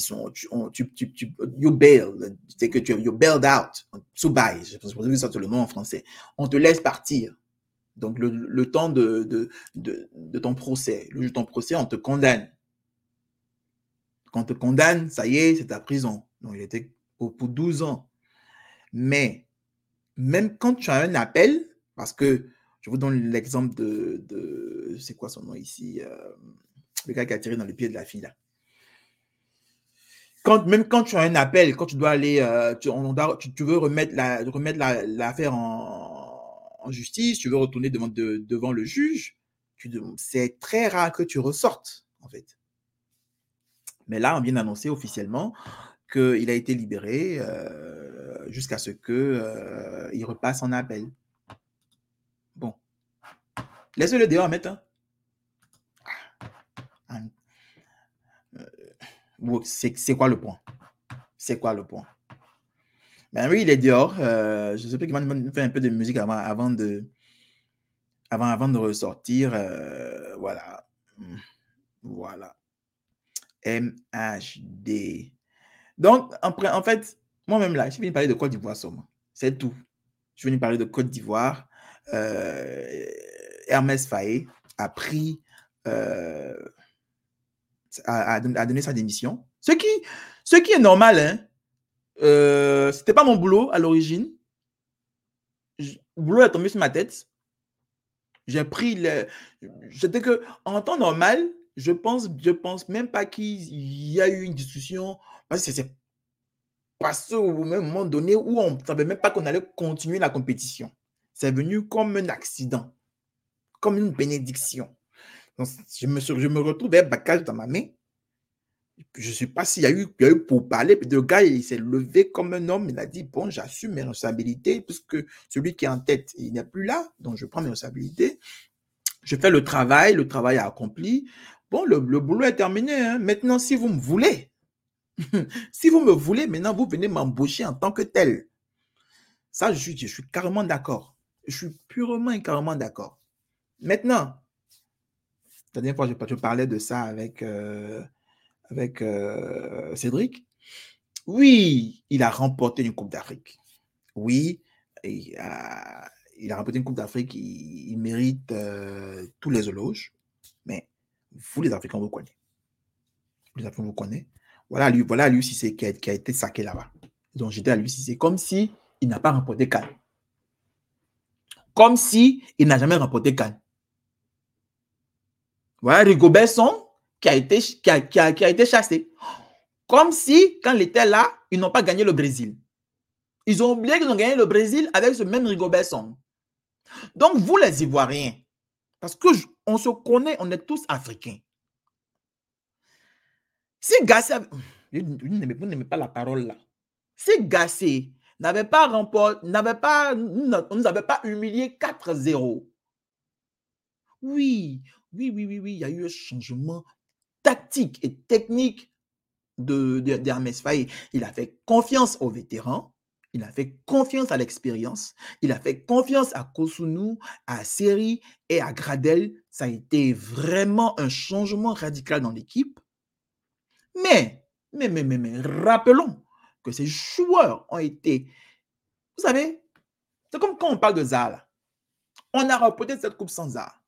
Speaker 1: tu, tu, tu, you bail, c'est que tu you bailed out, sous bail, je pense que c'est le nom en français. On te laisse partir. Donc le, le temps de, de, de, ton procès, le jour de ton procès, on te condamne. Quand on te condamne, ça y est, c'est ta prison. Donc il était pour, 12 ans. Mais même quand tu as un appel, parce que je vous donne l'exemple de, de c'est quoi son nom ici, euh, le gars qui a tiré dans les pieds de la fille là. Quand, même quand tu as un appel, quand tu dois aller, euh, tu, veux remettre l'affaire la, remettre en, justice, tu veux retourner devant, devant le juge, c'est très rare que tu ressortes, en fait. Mais là, on vient d'annoncer officiellement qu'il a été libéré euh, jusqu'à ce qu'il repasse en appel. Laissez-le dehors maintenant. Ah. Euh, c'est quoi le point? C'est quoi le point? Ben oui, il est dehors. je sais pas qu'il va faire un peu de musique avant, avant, de, avant, avant de ressortir. voilà. Voilà. MHD. Donc, en, fait, moi-même là, je viens parler de Côte d'Ivoire seulement. C'est tout. Je viens parler de Côte d'Ivoire. Euh, Hermès Faye a pris, euh, a, donné sa démission. Ce qui, ce qui est normal, hein. Euh, c'était pas mon boulot à l'origine. Le boulot est tombé sur ma tête. J'ai pris le. C'était que, en temps normal, je pense, je pense même pas qu'il y a eu une discussion parce que c'est passé au même moment donné où on ne savait même pas qu'on allait continuer la compétition. C'est venu comme un accident, comme une bénédiction. je, me, je me retrouvais bagage dans ma main. Je ne sais pas s'il y, a eu, y a eu pour parler. Le gars, il s'est levé comme un homme. Il a dit Bon, j'assume mes responsabilités, puisque celui qui est en tête, il n'est plus là. Donc, je prends mes responsabilités. Je fais le travail. Le travail est accompli. Bon, le, boulot est terminé. Hein. Maintenant, si vous me voulez, si vous me voulez, maintenant, vous venez m'embaucher en tant que tel. Ça, je suis carrément d'accord. Je suis purement et carrément d'accord. Maintenant, la dernière fois, je, parlais de ça avec, euh, avec euh, Cédric. Oui, il a remporté une Coupe d'Afrique. Oui, il a, il a remporté une Coupe d'Afrique. Il, mérite euh, tous les éloges. Mais vous, les Africains, vous connaissez. Les Africains, vous connaissez. Voilà lui, voilà lui c'est qui, a été saqué là-bas. Donc j'étais à lui c'est comme si il n'a pas remporté Cannes. Comme si il n'a jamais remporté Cannes. Voilà Rigobert qui a été, qui a, qui a, été chassé. Comme si, quand il était là, ils n'ont pas gagné le Brésil. Ils ont oublié qu'ils ont gagné le Brésil avec ce même Rigobert Donc, vous, les Ivoiriens, parce que on se connaît, on est tous africains. Si Gassé, vous n'aimez pas la parole là. Si Gassé n'avait pas remporté, n'avait pas, nous avait pas humilié 4-0. Oui, oui, oui, oui, oui, il y a eu un changement tactique et technique de, Faye. Il a fait confiance aux vétérans. Il a fait confiance à l'expérience. Il a fait confiance à Kosunu, à Seri et à Gradel. Ça a été vraiment un changement radical dans l'équipe. Mais, mais, mais, mais, mais, rappelons que ces joueurs ont été, vous savez, c'est comme quand on parle de Zala. On a reporté cette coupe sans Zaha.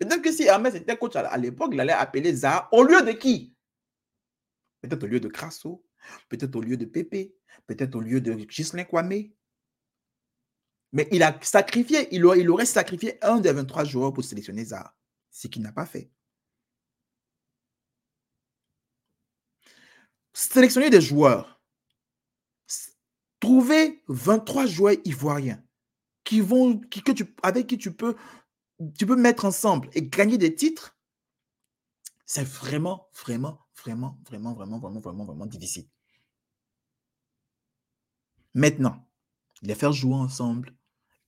Speaker 1: Peut-être que si Hermès était coach à l'époque, il allait appeler Zaha au lieu de qui? Peut-être au lieu de Crasso, peut-être au lieu de Pépé, peut-être au lieu de Gislain Kwame. Mais il a sacrifié, il aurait, sacrifié un des 23 joueurs pour sélectionner Zaha, ce qu'il n'a pas fait. Sélectionner des joueurs, trouver 23 joueurs ivoiriens avec qui tu peux, tu peux mettre ensemble et gagner des titres, c'est vraiment, vraiment, vraiment, vraiment, vraiment, vraiment, vraiment, vraiment difficile. Maintenant, les faire jouer ensemble,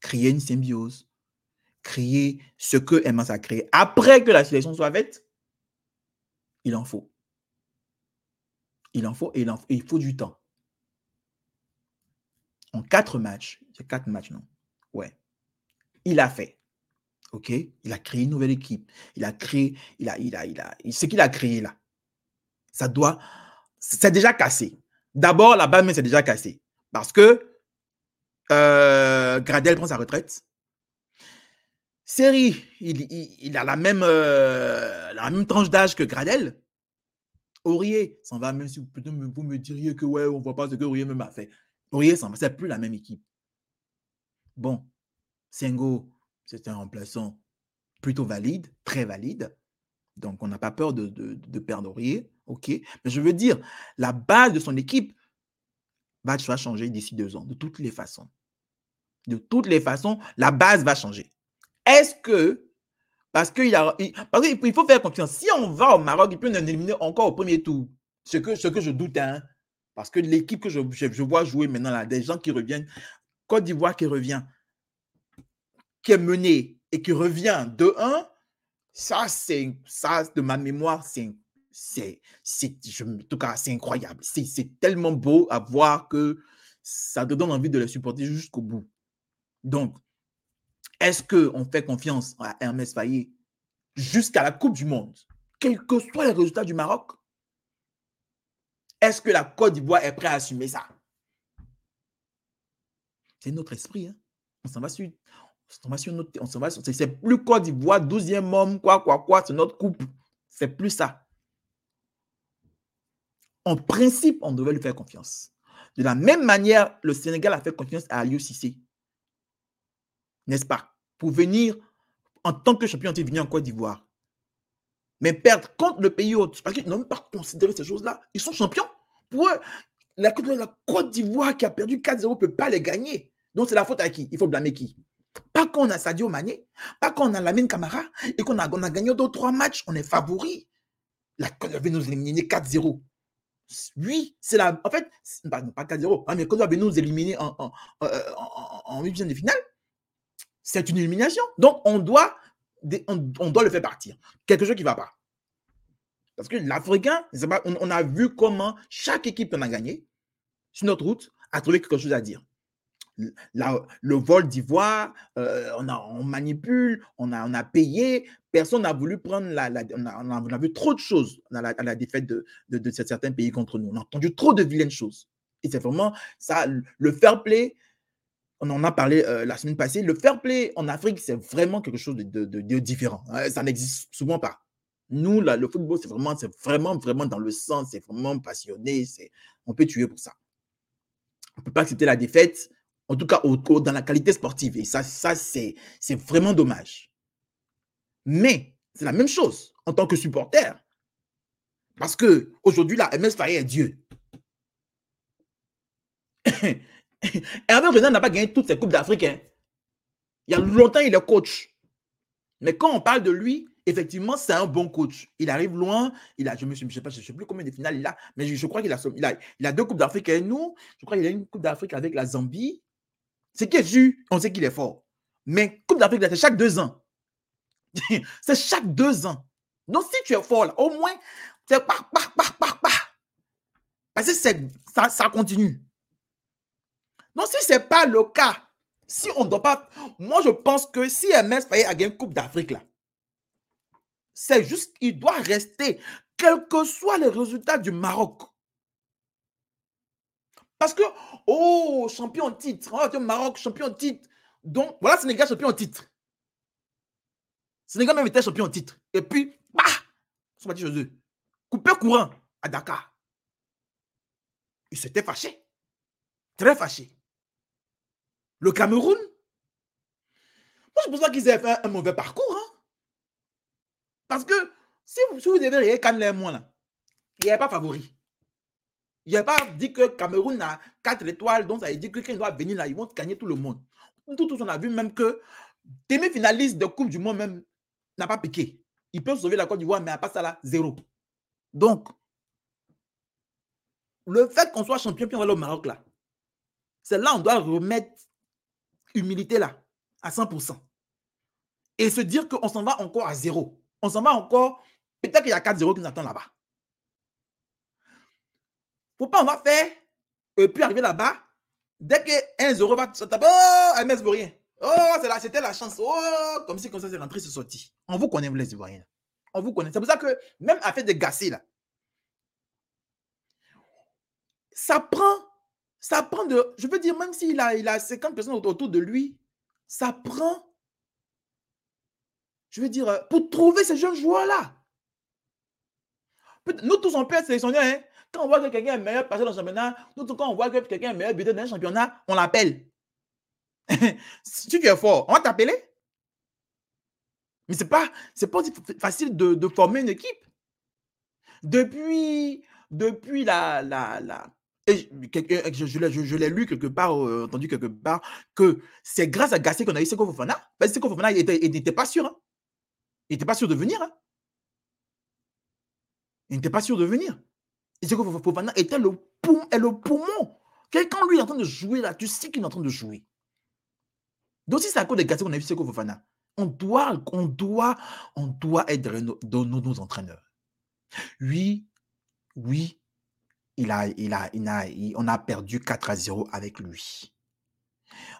Speaker 1: créer une symbiose, créer ce que Emma a créé après que la sélection soit faite, il en faut. Il en faut et il, il faut du temps. En quatre matchs, c'est quatre matchs, non? Ouais. Il a fait. OK? Il a créé une nouvelle équipe. Il a créé, il a, il a, il a, ce qu'il a créé là, ça doit, c'est déjà cassé. D'abord, la base, mais c'est déjà cassé. Parce que euh, Gradel prend sa retraite. Série, il, a la même, euh, la même tranche d'âge que Gradel. Aurier s'en va, même si vous me diriez que ouais, on ne voit pas ce que Aurier même a fait. Aurier s'en va, c'est plus la même équipe. Bon, Sengo, c'est un remplaçant plutôt valide, très valide. Donc, on n'a pas peur de, de, perdre Aurier. OK. Mais je veux dire, la base de son équipe va changer d'ici deux ans, de toutes les façons. De toutes les façons, la base va changer. Est-ce que, parce qu'il il faut faire confiance, si on va au Maroc, il peut nous éliminer encore au premier tour. Ce que, ce que je doute, hein, parce que l'équipe que je, je, vois jouer maintenant, là, des gens qui reviennent, Côte d'Ivoire qui revient, qui est menée et qui revient 2-1, ça, c'est ça de ma mémoire, c'est c'est, en tout cas, c'est incroyable. C'est tellement beau à voir que ça te donne envie de les supporter jusqu'au bout. Donc, est-ce qu'on fait confiance à Hermès Faye jusqu'à la Coupe du Monde, quels que soient les résultats du Maroc? Est-ce que la Côte d'Ivoire est prête à assumer ça? C'est notre esprit. Hein? On s'en va sur, on va sur notre, on s'en va c'est plus Côte d'Ivoire, 12e homme, quoi, quoi, quoi, c'est notre coupe. C'est plus ça. En principe, on devait lui faire confiance. De la même manière, le Sénégal a fait confiance à Aliou. N'est-ce pas? Pour venir en tant que champion, venir en Côte d'Ivoire. Mais perdre contre le pays autre, parce qu'ils n'ont même pas considéré ces choses-là. Ils sont champions. Pour eux, la, Côte d'Ivoire qui a perdu 4-0 ne peut pas les gagner. Donc c'est la faute à qui? Il faut blâmer qui? Pas quand on a Sadio Mané, pas quand on a Lamine Camara et qu'on a, gagné deux trois matchs, on est favori. La Côte d'Ivoire nous éliminer 4-0. Oui, c'est la. En fait, pas, pas 4-0, hein, mais quand va nous éliminer en, en, en, de finale, c'est une élimination. Donc, on doit, on, doit le faire partir. Quelque chose qui ne va pas. Parce que l'Africain, on, on, a vu comment chaque équipe en a gagné sur notre route a trouvé quelque chose à dire le vol d'ivoire, euh, on, on manipule, on a, on a payé, personne n'a voulu prendre la, on, a, vu trop de choses à la, défaite de, certains pays contre nous. On a entendu trop de vilaines choses. Et c'est vraiment ça, le fair play, on en a parlé euh, la semaine passée, le fair play en Afrique, c'est vraiment quelque chose de, différent. Hein. Ça n'existe souvent pas. Nous, là, le football, c'est vraiment, c'est vraiment, vraiment dans le sang, c'est vraiment passionné, on peut tuer pour ça. On ne peut pas accepter la défaite, en tout cas dans la qualité sportive. Et ça, ça c'est vraiment dommage. Mais c'est la même chose en tant que supporter. Parce que aujourd'hui, la MS Faye est Dieu. Hervé Renan n'a pas gagné toutes ses Coupes d'Afrique. Hein. Il y a longtemps, il est coach. Mais quand on parle de lui, effectivement, c'est un bon coach. Il arrive loin. Il a, je ne sais, pas, je sais plus combien de finales il a, mais je, crois qu'il a, il a, deux Coupes d'Afrique et nous. Je crois qu'il a une Coupe d'Afrique avec la Zambie. C'est qui est vu, on sait qu'il est fort. Mais Coupe d'Afrique, c'est chaque deux ans. c'est chaque deux ans. Donc, si tu es fort, au moins, c'est pas, pas, pas, pas, pas. Parce que ça, ça continue. Donc, si ce n'est pas le cas, si on ne doit pas. Moi, je pense que si MS Faye a gagné Coupe d'Afrique, là, c'est juste qu'il doit rester, quels que soient les résultats du Maroc. Parce que, oh, champion titre, oh, Maroc, champion titre. Donc, voilà Sénégal champion en titre. Sénégal même était champion titre. Et puis, bah, ils sont partis chez eux? Coupé courant à Dakar. Ils s'étaient fâchés. Très fâchés. Le Cameroun, moi je pense pas qu'ils aient fait un, mauvais parcours. Hein. Parce que si vous, si vous devez regarder les moi là, il n'y avait pas favori. Il n'y a pas dit que Cameroun a 4 étoiles, donc ça veut dire que quand doivent venir là, ils vont gagner tout le monde. Tout, tout on a vu même que demi-finaliste de Coupe du Monde même n'a pas piqué. Ils peuvent sauver la Côte d'Ivoire, mais à part ça là, zéro. Donc, le fait qu'on soit champion puis on va au Maroc là, c'est là on doit remettre humilité là, à 100%. Et se dire qu'on s'en va encore à zéro. On s'en va encore, peut-être qu'il y a 4-0 qui nous attendent là-bas pas, on va faire, et puis arriver là-bas, dès que 1 0 va se taper, oh, MS veut rien. Oh, c'était la chance. Oh, comme si comme ça, c'est rentré, c'est sorti. On vous connaît, vous les Ivoiriens. On vous connaît. C'est pour ça que même à faire des gassés, là, ça prend, ça prend de, je veux dire, même s'il a, il a 50 personnes autour de lui, ça prend, je veux dire, pour trouver ces jeunes joueurs-là. Nous tous, on peut être sélectionnés, hein, quand on voit que quelqu'un est meilleur passé dans le championnat, nous, quand on voit que quelqu'un est meilleur buteur dans le championnat, on l'appelle. si tu es fort, on va t'appeler. Mais ce n'est pas, pas facile de, former une équipe. Depuis, depuis la. la, et je, l'ai lu quelque part, euh, entendu quelque part, que c'est grâce à Gassé qu'on a eu Seko Fofana. Parce que Seko Fofana, n'était pas sûr. Hein. Il n'était pas sûr de venir. Hein. Il n'était pas sûr de venir. Iseko Fofana était le, poumon, et le poumon. Quelqu'un lui est en train de jouer là, tu sais qu'il est en train de jouer. Donc si c'est à cause des gâteaux qu'on a vu Seko Fofana, on doit, on doit, on doit être dans nos, entraîneurs. Oui, oui, il a, il a, il a, on a perdu 4 à 0 avec lui.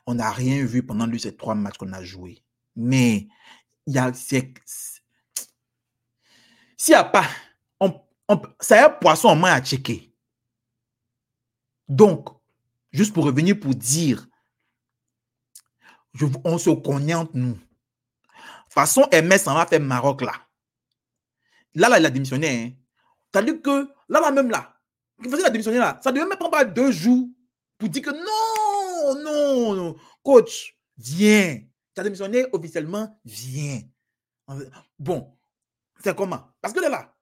Speaker 1: On n'a rien vu pendant lui ces trois matchs qu'on a joués. Mais il y a, s'il n'y a pas c'est un poisson en main à checker. Donc, juste pour revenir pour dire, on se connaît entre nous. Façon MS en va faire Maroc là. Là, là, il a démissionné. Hein. C'est-à-dire que là, là, même là, il a démissionné là, ça devait même pas deux jours pour dire que non, non, non, coach, viens. Tu as démissionné officiellement, viens. Bon, c'est comment? Parce que là, là,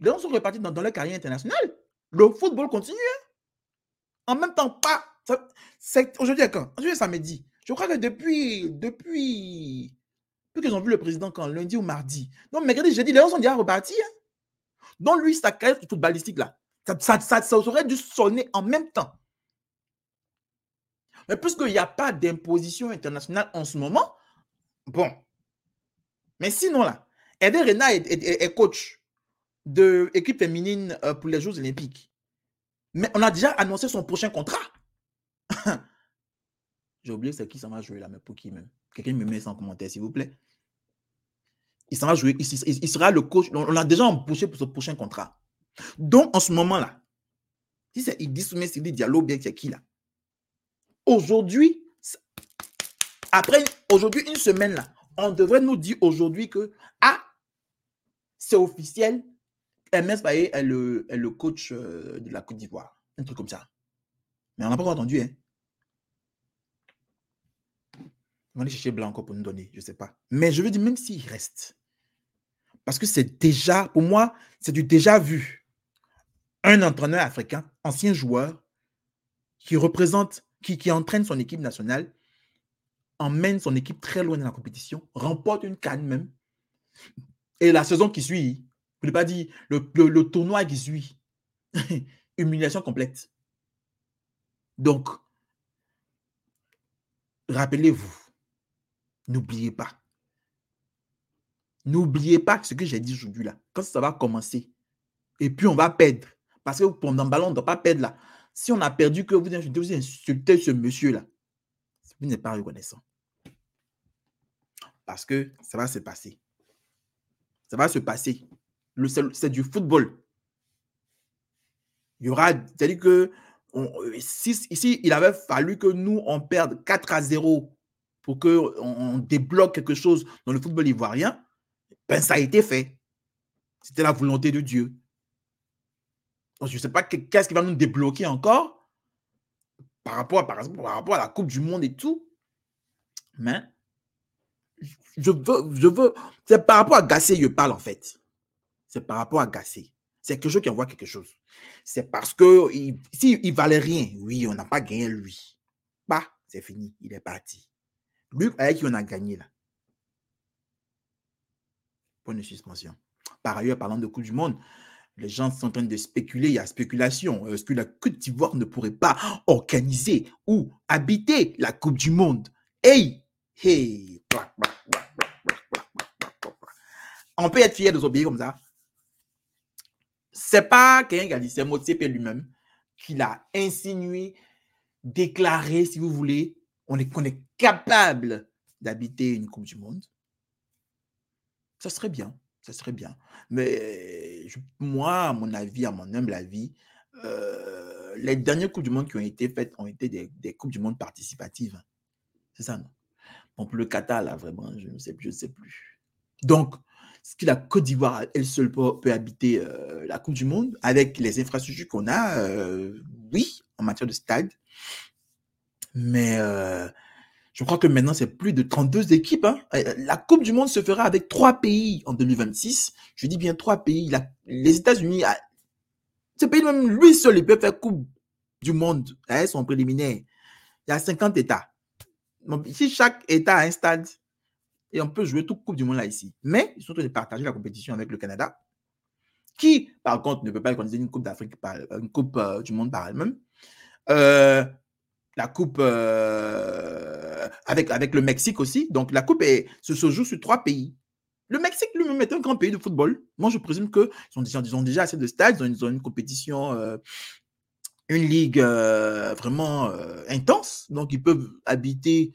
Speaker 1: les gens sont repartis dans, leur carrière internationale. Le football continue. Hein. En même temps, pas. Aujourd'hui, quand? Aujourd'hui, samedi. Je crois que depuis. Depuis. Depuis qu'ils ont vu le président quand? Lundi ou mardi. Donc, mercredi, jeudi, les gens sont déjà repartis. Hein. Donc, lui, sa carrière footballistique, là, ça, aurait dû sonner en même temps. Mais puisqu'il n'y a pas d'imposition internationale en ce moment, bon. Mais sinon, là, Eder Rena est coach de équipe féminine euh, pour les Jeux Olympiques. Mais on a déjà annoncé son prochain contrat. J'ai oublié c'est qui ça va jouer là, mais pour qui même Quelqu'un me met ça en commentaire, s'il vous plaît. Il s'en va jouer, il, sera le coach. On l'a déjà embauché pour ce prochain contrat. Donc, en ce moment-là, si c'est Idi Soumé Sidi Diallo, bien c'est qui là? Aujourd'hui, après aujourd'hui, une semaine là, on devrait nous dire aujourd'hui que, ah, c'est officiel, MS Baye est le, est le coach euh, de la Côte d'Ivoire. Un truc comme ça. Mais on n'a pas encore entendu. Hein. On va aller chercher Blanco pour nous donner, je ne sais pas. Mais je veux dire, même s'il reste, parce que c'est déjà, pour moi, c'est du déjà vu. Un entraîneur africain, ancien joueur, qui représente, qui, qui entraîne son équipe nationale, emmène son équipe très loin dans la compétition, remporte une canne même. Et la saison qui suit, ne pas dire le, tournoi qui suit. Humiliation complète. Donc, rappelez-vous, n'oubliez pas. N'oubliez pas ce que j'ai dit aujourd'hui là. Quand ça va commencer, et puis on va perdre. Parce que pendant le ballon, on ne doit pas perdre là. Si on a perdu, que vous insultez, vous insultez ce monsieur-là, vous n'êtes pas reconnaissant. Parce que ça va se passer. Ça va se passer c'est du football. Il y aura, c'est-à-dire que si, ici, il avait fallu que nous, on perde 4 à 0 pour qu'on on débloque quelque chose dans le football ivoirien, ben ça a été fait. C'était la volonté de Dieu. je ne sais pas qu'est-ce qui va nous débloquer encore par rapport, par, par rapport à la Coupe du Monde et tout. Mais je veux, je veux, c'est par rapport à Gassé, je parle en fait. C'est par rapport à Gassé. C'est quelque chose qui envoie quelque chose. C'est parce que s'il si valait rien, oui, on n'a pas gagné lui. Bah, c'est fini, il est parti. Lui, avec qui on a gagné là? Point de suspension. Par ailleurs, parlant de Coupe du Monde, les gens sont en train de spéculer, il y a spéculation. Est-ce que la Côte d'Ivoire ne pourrait pas organiser ou habiter la Coupe du Monde? Hey, hey, on peut être fier de pays comme ça. C'est pas quelqu'un qui a c'est Motsepe lui-même qui l'a insinué, déclaré, si vous voulez, on est, qu'on est capable d'habiter une Coupe du Monde. Ça serait bien, ça serait bien. Mais moi, à mon avis, à mon humble avis, euh, les dernières Coupes du Monde qui ont été faites ont été des, des Coupes du Monde participatives. C'est ça, non? Bon, pour le Qatar, là, vraiment, je ne sais, je sais plus. Donc, ce que la Côte d'Ivoire, elle seule peut, habiter euh, la Coupe du Monde avec les infrastructures qu'on a, euh, oui, en matière de stade. Mais euh, je crois que maintenant, c'est plus de 32 équipes. Hein. La Coupe du Monde se fera avec trois pays en 2026. Je dis bien trois pays. les États-Unis, ah, ce pays même, lui seul, il peut faire Coupe du Monde. Hein, son préliminaire. Il y a 50 États. Si chaque État a un stade, et on peut jouer toute Coupe du Monde là ici. Mais ils sont en train de partager la compétition avec le Canada, qui, par contre, ne peut pas organiser une Coupe d'Afrique, une Coupe euh, du Monde par elle-même. Euh, la Coupe euh, avec, avec le Mexique aussi. Donc, la Coupe se, joue sur trois pays. Le Mexique lui-même est un grand pays de football. Moi, je présume qu'ils ont, ils ont déjà assez de stades, ils ont, une compétition, une ligue vraiment intense. Donc, ils peuvent habiter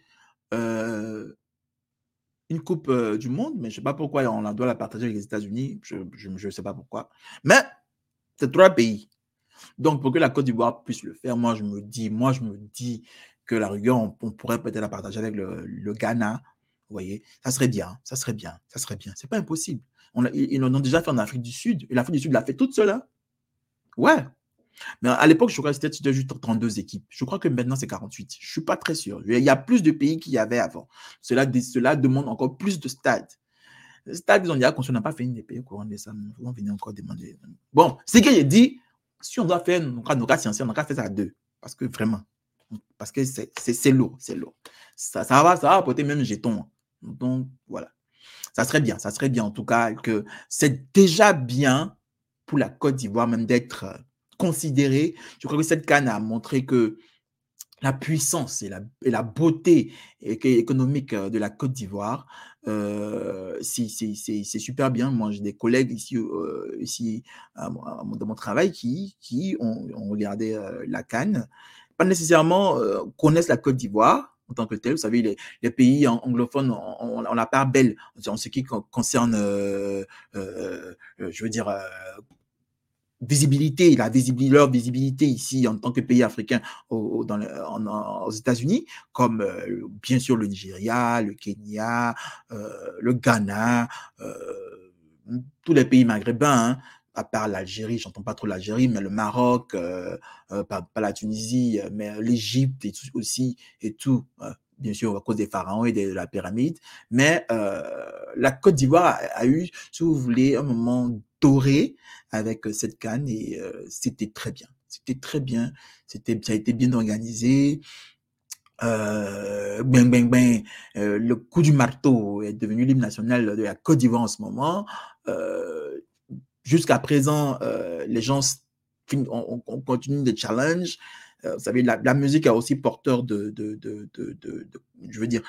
Speaker 1: une Coupe du Monde, mais je ne sais pas pourquoi on doit la partager avec les États-Unis. Je ne sais pas pourquoi. Mais c'est trois pays. Donc, pour que la Côte d'Ivoire puisse le faire, moi, je me dis, moi, je me dis que la rigueur, on, pourrait peut-être la partager avec le, Ghana. Vous voyez, ça serait bien, ça serait bien, ça serait bien. C'est pas impossible. On ils en ont déjà fait en Afrique du Sud. Et l'Afrique du Sud l'a fait toute seule. Hein. Ouais, mais à l'époque, je crois que c'était juste 32 équipes. Je crois que maintenant, c'est 48. Je ne suis pas très sûr. Il y a plus de pays qu'il y avait avant. Cela, cela demande encore plus de stades. Les stades, ils ont dit, on n'a pas fait une des pays au courant de ça. On venir encore demander. Bon, c'est que j'ai dit, si on doit faire nos cas, nos cas on doit faire ça à deux. Parce que vraiment, parce que c'est lourd, c'est lourd. Ça, ça, va, ça va apporter même jeton. Donc, voilà. Ça serait bien, ça serait bien en tout cas que c'est déjà bien pour la Côte d'Ivoire même d'être considéré. Je crois que cette canne a montré que la puissance et la, beauté économique euh, de la Côte d'Ivoire, euh, c'est super bien. Moi, j'ai des collègues ici, euh, ici dans mon travail qui, qui ont, regardé euh, la canne, pas nécessairement connaissent la Côte d'Ivoire en tant que tel. Vous savez, les, pays anglophones ont, la part belle en ce qui concerne, je veux dire, visibilité, la visibilité, leur visibilité ici en tant que pays africain aux, dans aux États-Unis, comme euh, bien sûr le Nigeria, le Kenya, euh, le Ghana, euh, tous les pays maghrébins, hein, à part l'Algérie, j'entends pas trop l'Algérie, mais le Maroc, pas, la Tunisie, mais l'Égypte aussi et tout. Bien sûr, à cause des pharaons et de la pyramide. Mais la Côte d'Ivoire a, eu, si vous voulez, un moment doré avec euh, cette canne et euh, c'était très bien. C'était très bien. C'était, ça a été bien organisé. Euh, ben, ben, ben, euh, le coup du marteau est devenu l'hymne national de la Côte d'Ivoire en ce moment. Euh, jusqu'à présent, euh, les gens on, on, continue des challenges. Vous savez, la, musique est aussi porteur de, de, de, de, je veux dire,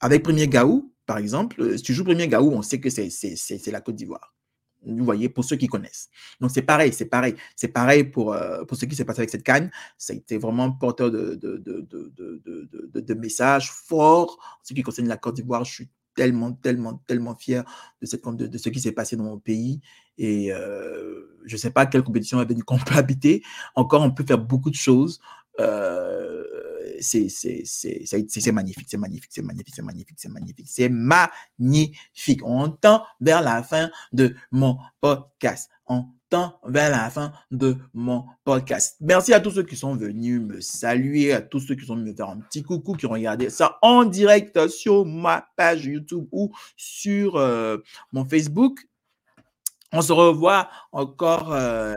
Speaker 1: avec Premier Gaou, par exemple, si tu joues Premier Gaou, on sait que c'est la Côte d'Ivoire. Vous voyez, pour ceux qui connaissent. Donc, c'est pareil, c'est pareil. C'est pareil pour, euh, pour ce qui s'est passé avec cette canne. Ça a été vraiment porteur de, de, de, de, de messages forts. En ce qui concerne la Côte d'Ivoire, je suis tellement, tellement, tellement fier de, de, ce qui s'est passé dans mon pays. Et euh, je ne sais pas quelle compétition qu'on peut habiter. Encore, on peut faire beaucoup de choses. Euh, c'est magnifique, c'est magnifique, c'est magnifique, c'est magnifique, c'est magnifique, c'est magnifique. On tend vers la fin de mon podcast. On vers la fin de mon podcast. Merci à tous ceux qui sont venus me saluer, à tous ceux qui sont venus me faire un petit coucou, qui ont regardé ça en direct sur ma page YouTube ou sur euh, mon Facebook. On se revoit encore euh,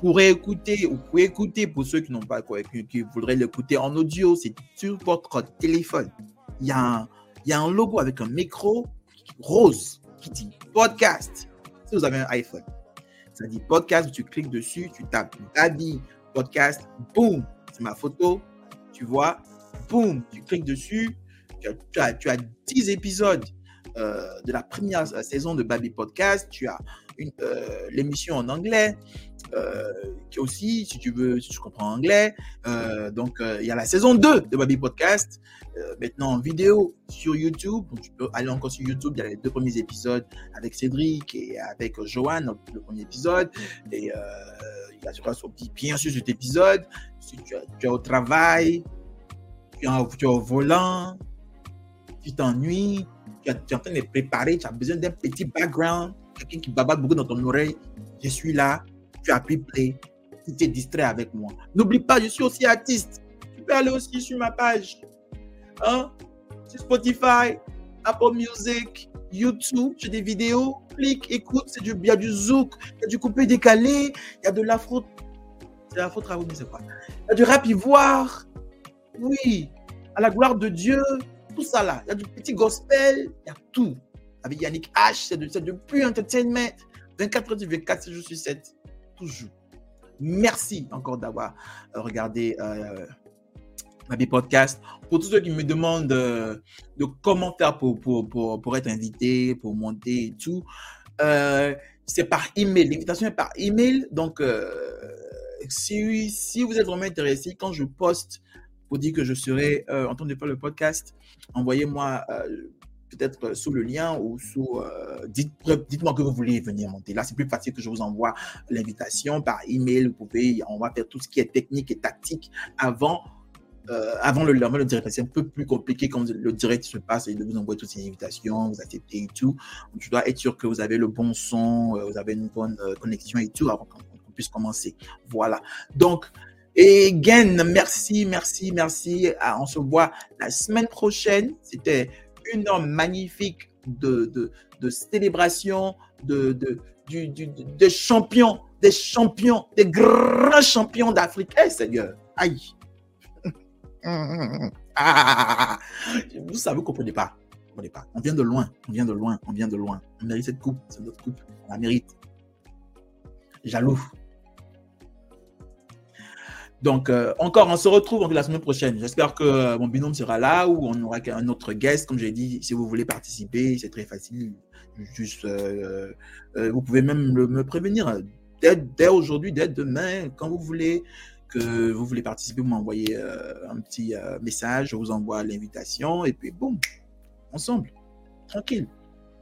Speaker 1: pour écouter ou pour écouter pour ceux qui n'ont pas qui, qui voudraient l'écouter en audio, c'est sur votre téléphone. Il y, a un, il y a un logo avec un micro rose qui dit podcast. Si vous avez un iPhone, ça dit podcast, tu cliques dessus, tu tapes Daddy podcast, boum, c'est ma photo, tu vois, boum, tu cliques dessus, tu as, tu as, 10 épisodes euh, de la première saison de Baby Podcast, tu as euh, l'émission en anglais, euh, qui aussi, si tu veux, si tu comprends anglais. Euh, donc, il y a la saison 2 de Baby Podcast, maintenant en vidéo sur YouTube. Donc, tu peux aller encore sur YouTube. Il y a les deux premiers épisodes avec Cédric et avec Joanne, le premier épisode. Et il y a bien sûr cet épisode. Si tu, es au travail, tu es, au volant, tu t'ennuies, tu es en train de préparer, tu as besoin d'un petit background quelqu'un qui baballe beaucoup dans ton oreille, je suis là, tu appuies play, tu t'es distrait avec moi. N'oublie pas, je suis aussi artiste. Tu peux aller aussi sur ma page. Hein? Sur Spotify, Apple Music, YouTube, j'ai des vidéos. Clique, écoute, c'est du, il y a du zouk, il y a du coupé décalé, il y a de l'afro. C'est l'afro travaux, mais c'est quoi Il y a du rap ivoire. Oui, à la gloire de Dieu, tout ça là. Il y a du petit gospel, il y a tout Yannick H, c'est de, de pure entertainment. 24 heures 24 jours sur 7, toujours. Merci encore d'avoir euh, regardé euh, ma podcast. Pour tous ceux qui me demandent euh, de comment faire pour, pour, pour, pour, être invité, pour monter et tout, c'est par email. L'invitation est par email. Donc, si, si vous êtes vraiment intéressé, quand je poste pour dire que je serai en train de faire le podcast, envoyez-moi peut-être euh, sous le lien ou sous. Euh, dites, dites-moi que vous voulez venir monter. Là, c'est plus facile que je vous envoie l'invitation par email. Vous pouvez, on va faire tout ce qui est technique et tactique avant. Euh, avant le, le direct, c'est un peu plus compliqué quand le direct se passe et de vous envoyer toutes ces invitations, vous acceptez et tout. Tu dois être sûr que vous avez le bon son, vous avez une bonne connexion et tout avant qu'on puisse commencer. Voilà. Donc, et again, merci, merci, merci. Ah, on se voit la semaine prochaine. C'était une magnifique de, de, de célébration, de, de, du, du, champions, des champions, des grands champions d'Afrique. Eh, Seigneur, aïe. Ah, vous savez, vous ne comprenez pas. Pas. On vient de loin, on vient de loin, on vient de loin. On mérite cette coupe, c'est notre coupe. On la mérite. Jaloux. Donc, euh, encore, on se retrouve la semaine prochaine. J'espère que euh, mon binôme sera là ou on aura un autre guest. Comme j'ai dit, si vous voulez participer, c'est très facile. Juste, euh, vous pouvez même me prévenir dès, aujourd'hui, dès demain, quand vous voulez que vous voulez participer, vous m'envoyez un petit message, je vous envoie l'invitation et puis boum, ensemble, tranquille.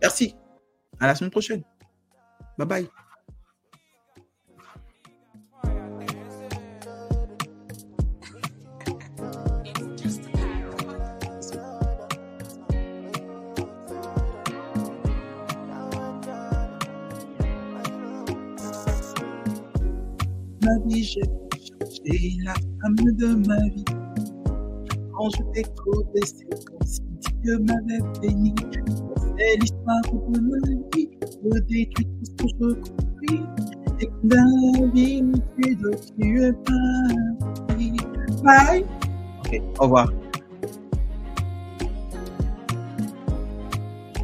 Speaker 1: Merci. À la semaine prochaine. Bye bye. Vie, j'ai changé la femme de ma vie. Quand je t'écoute, c'est comme si Dieu m'avait béni. C'est l'histoire de ma vie, je détruis tout ce que je construis. Et que d'habitude, tu es parti. Bye. Ok, au revoir.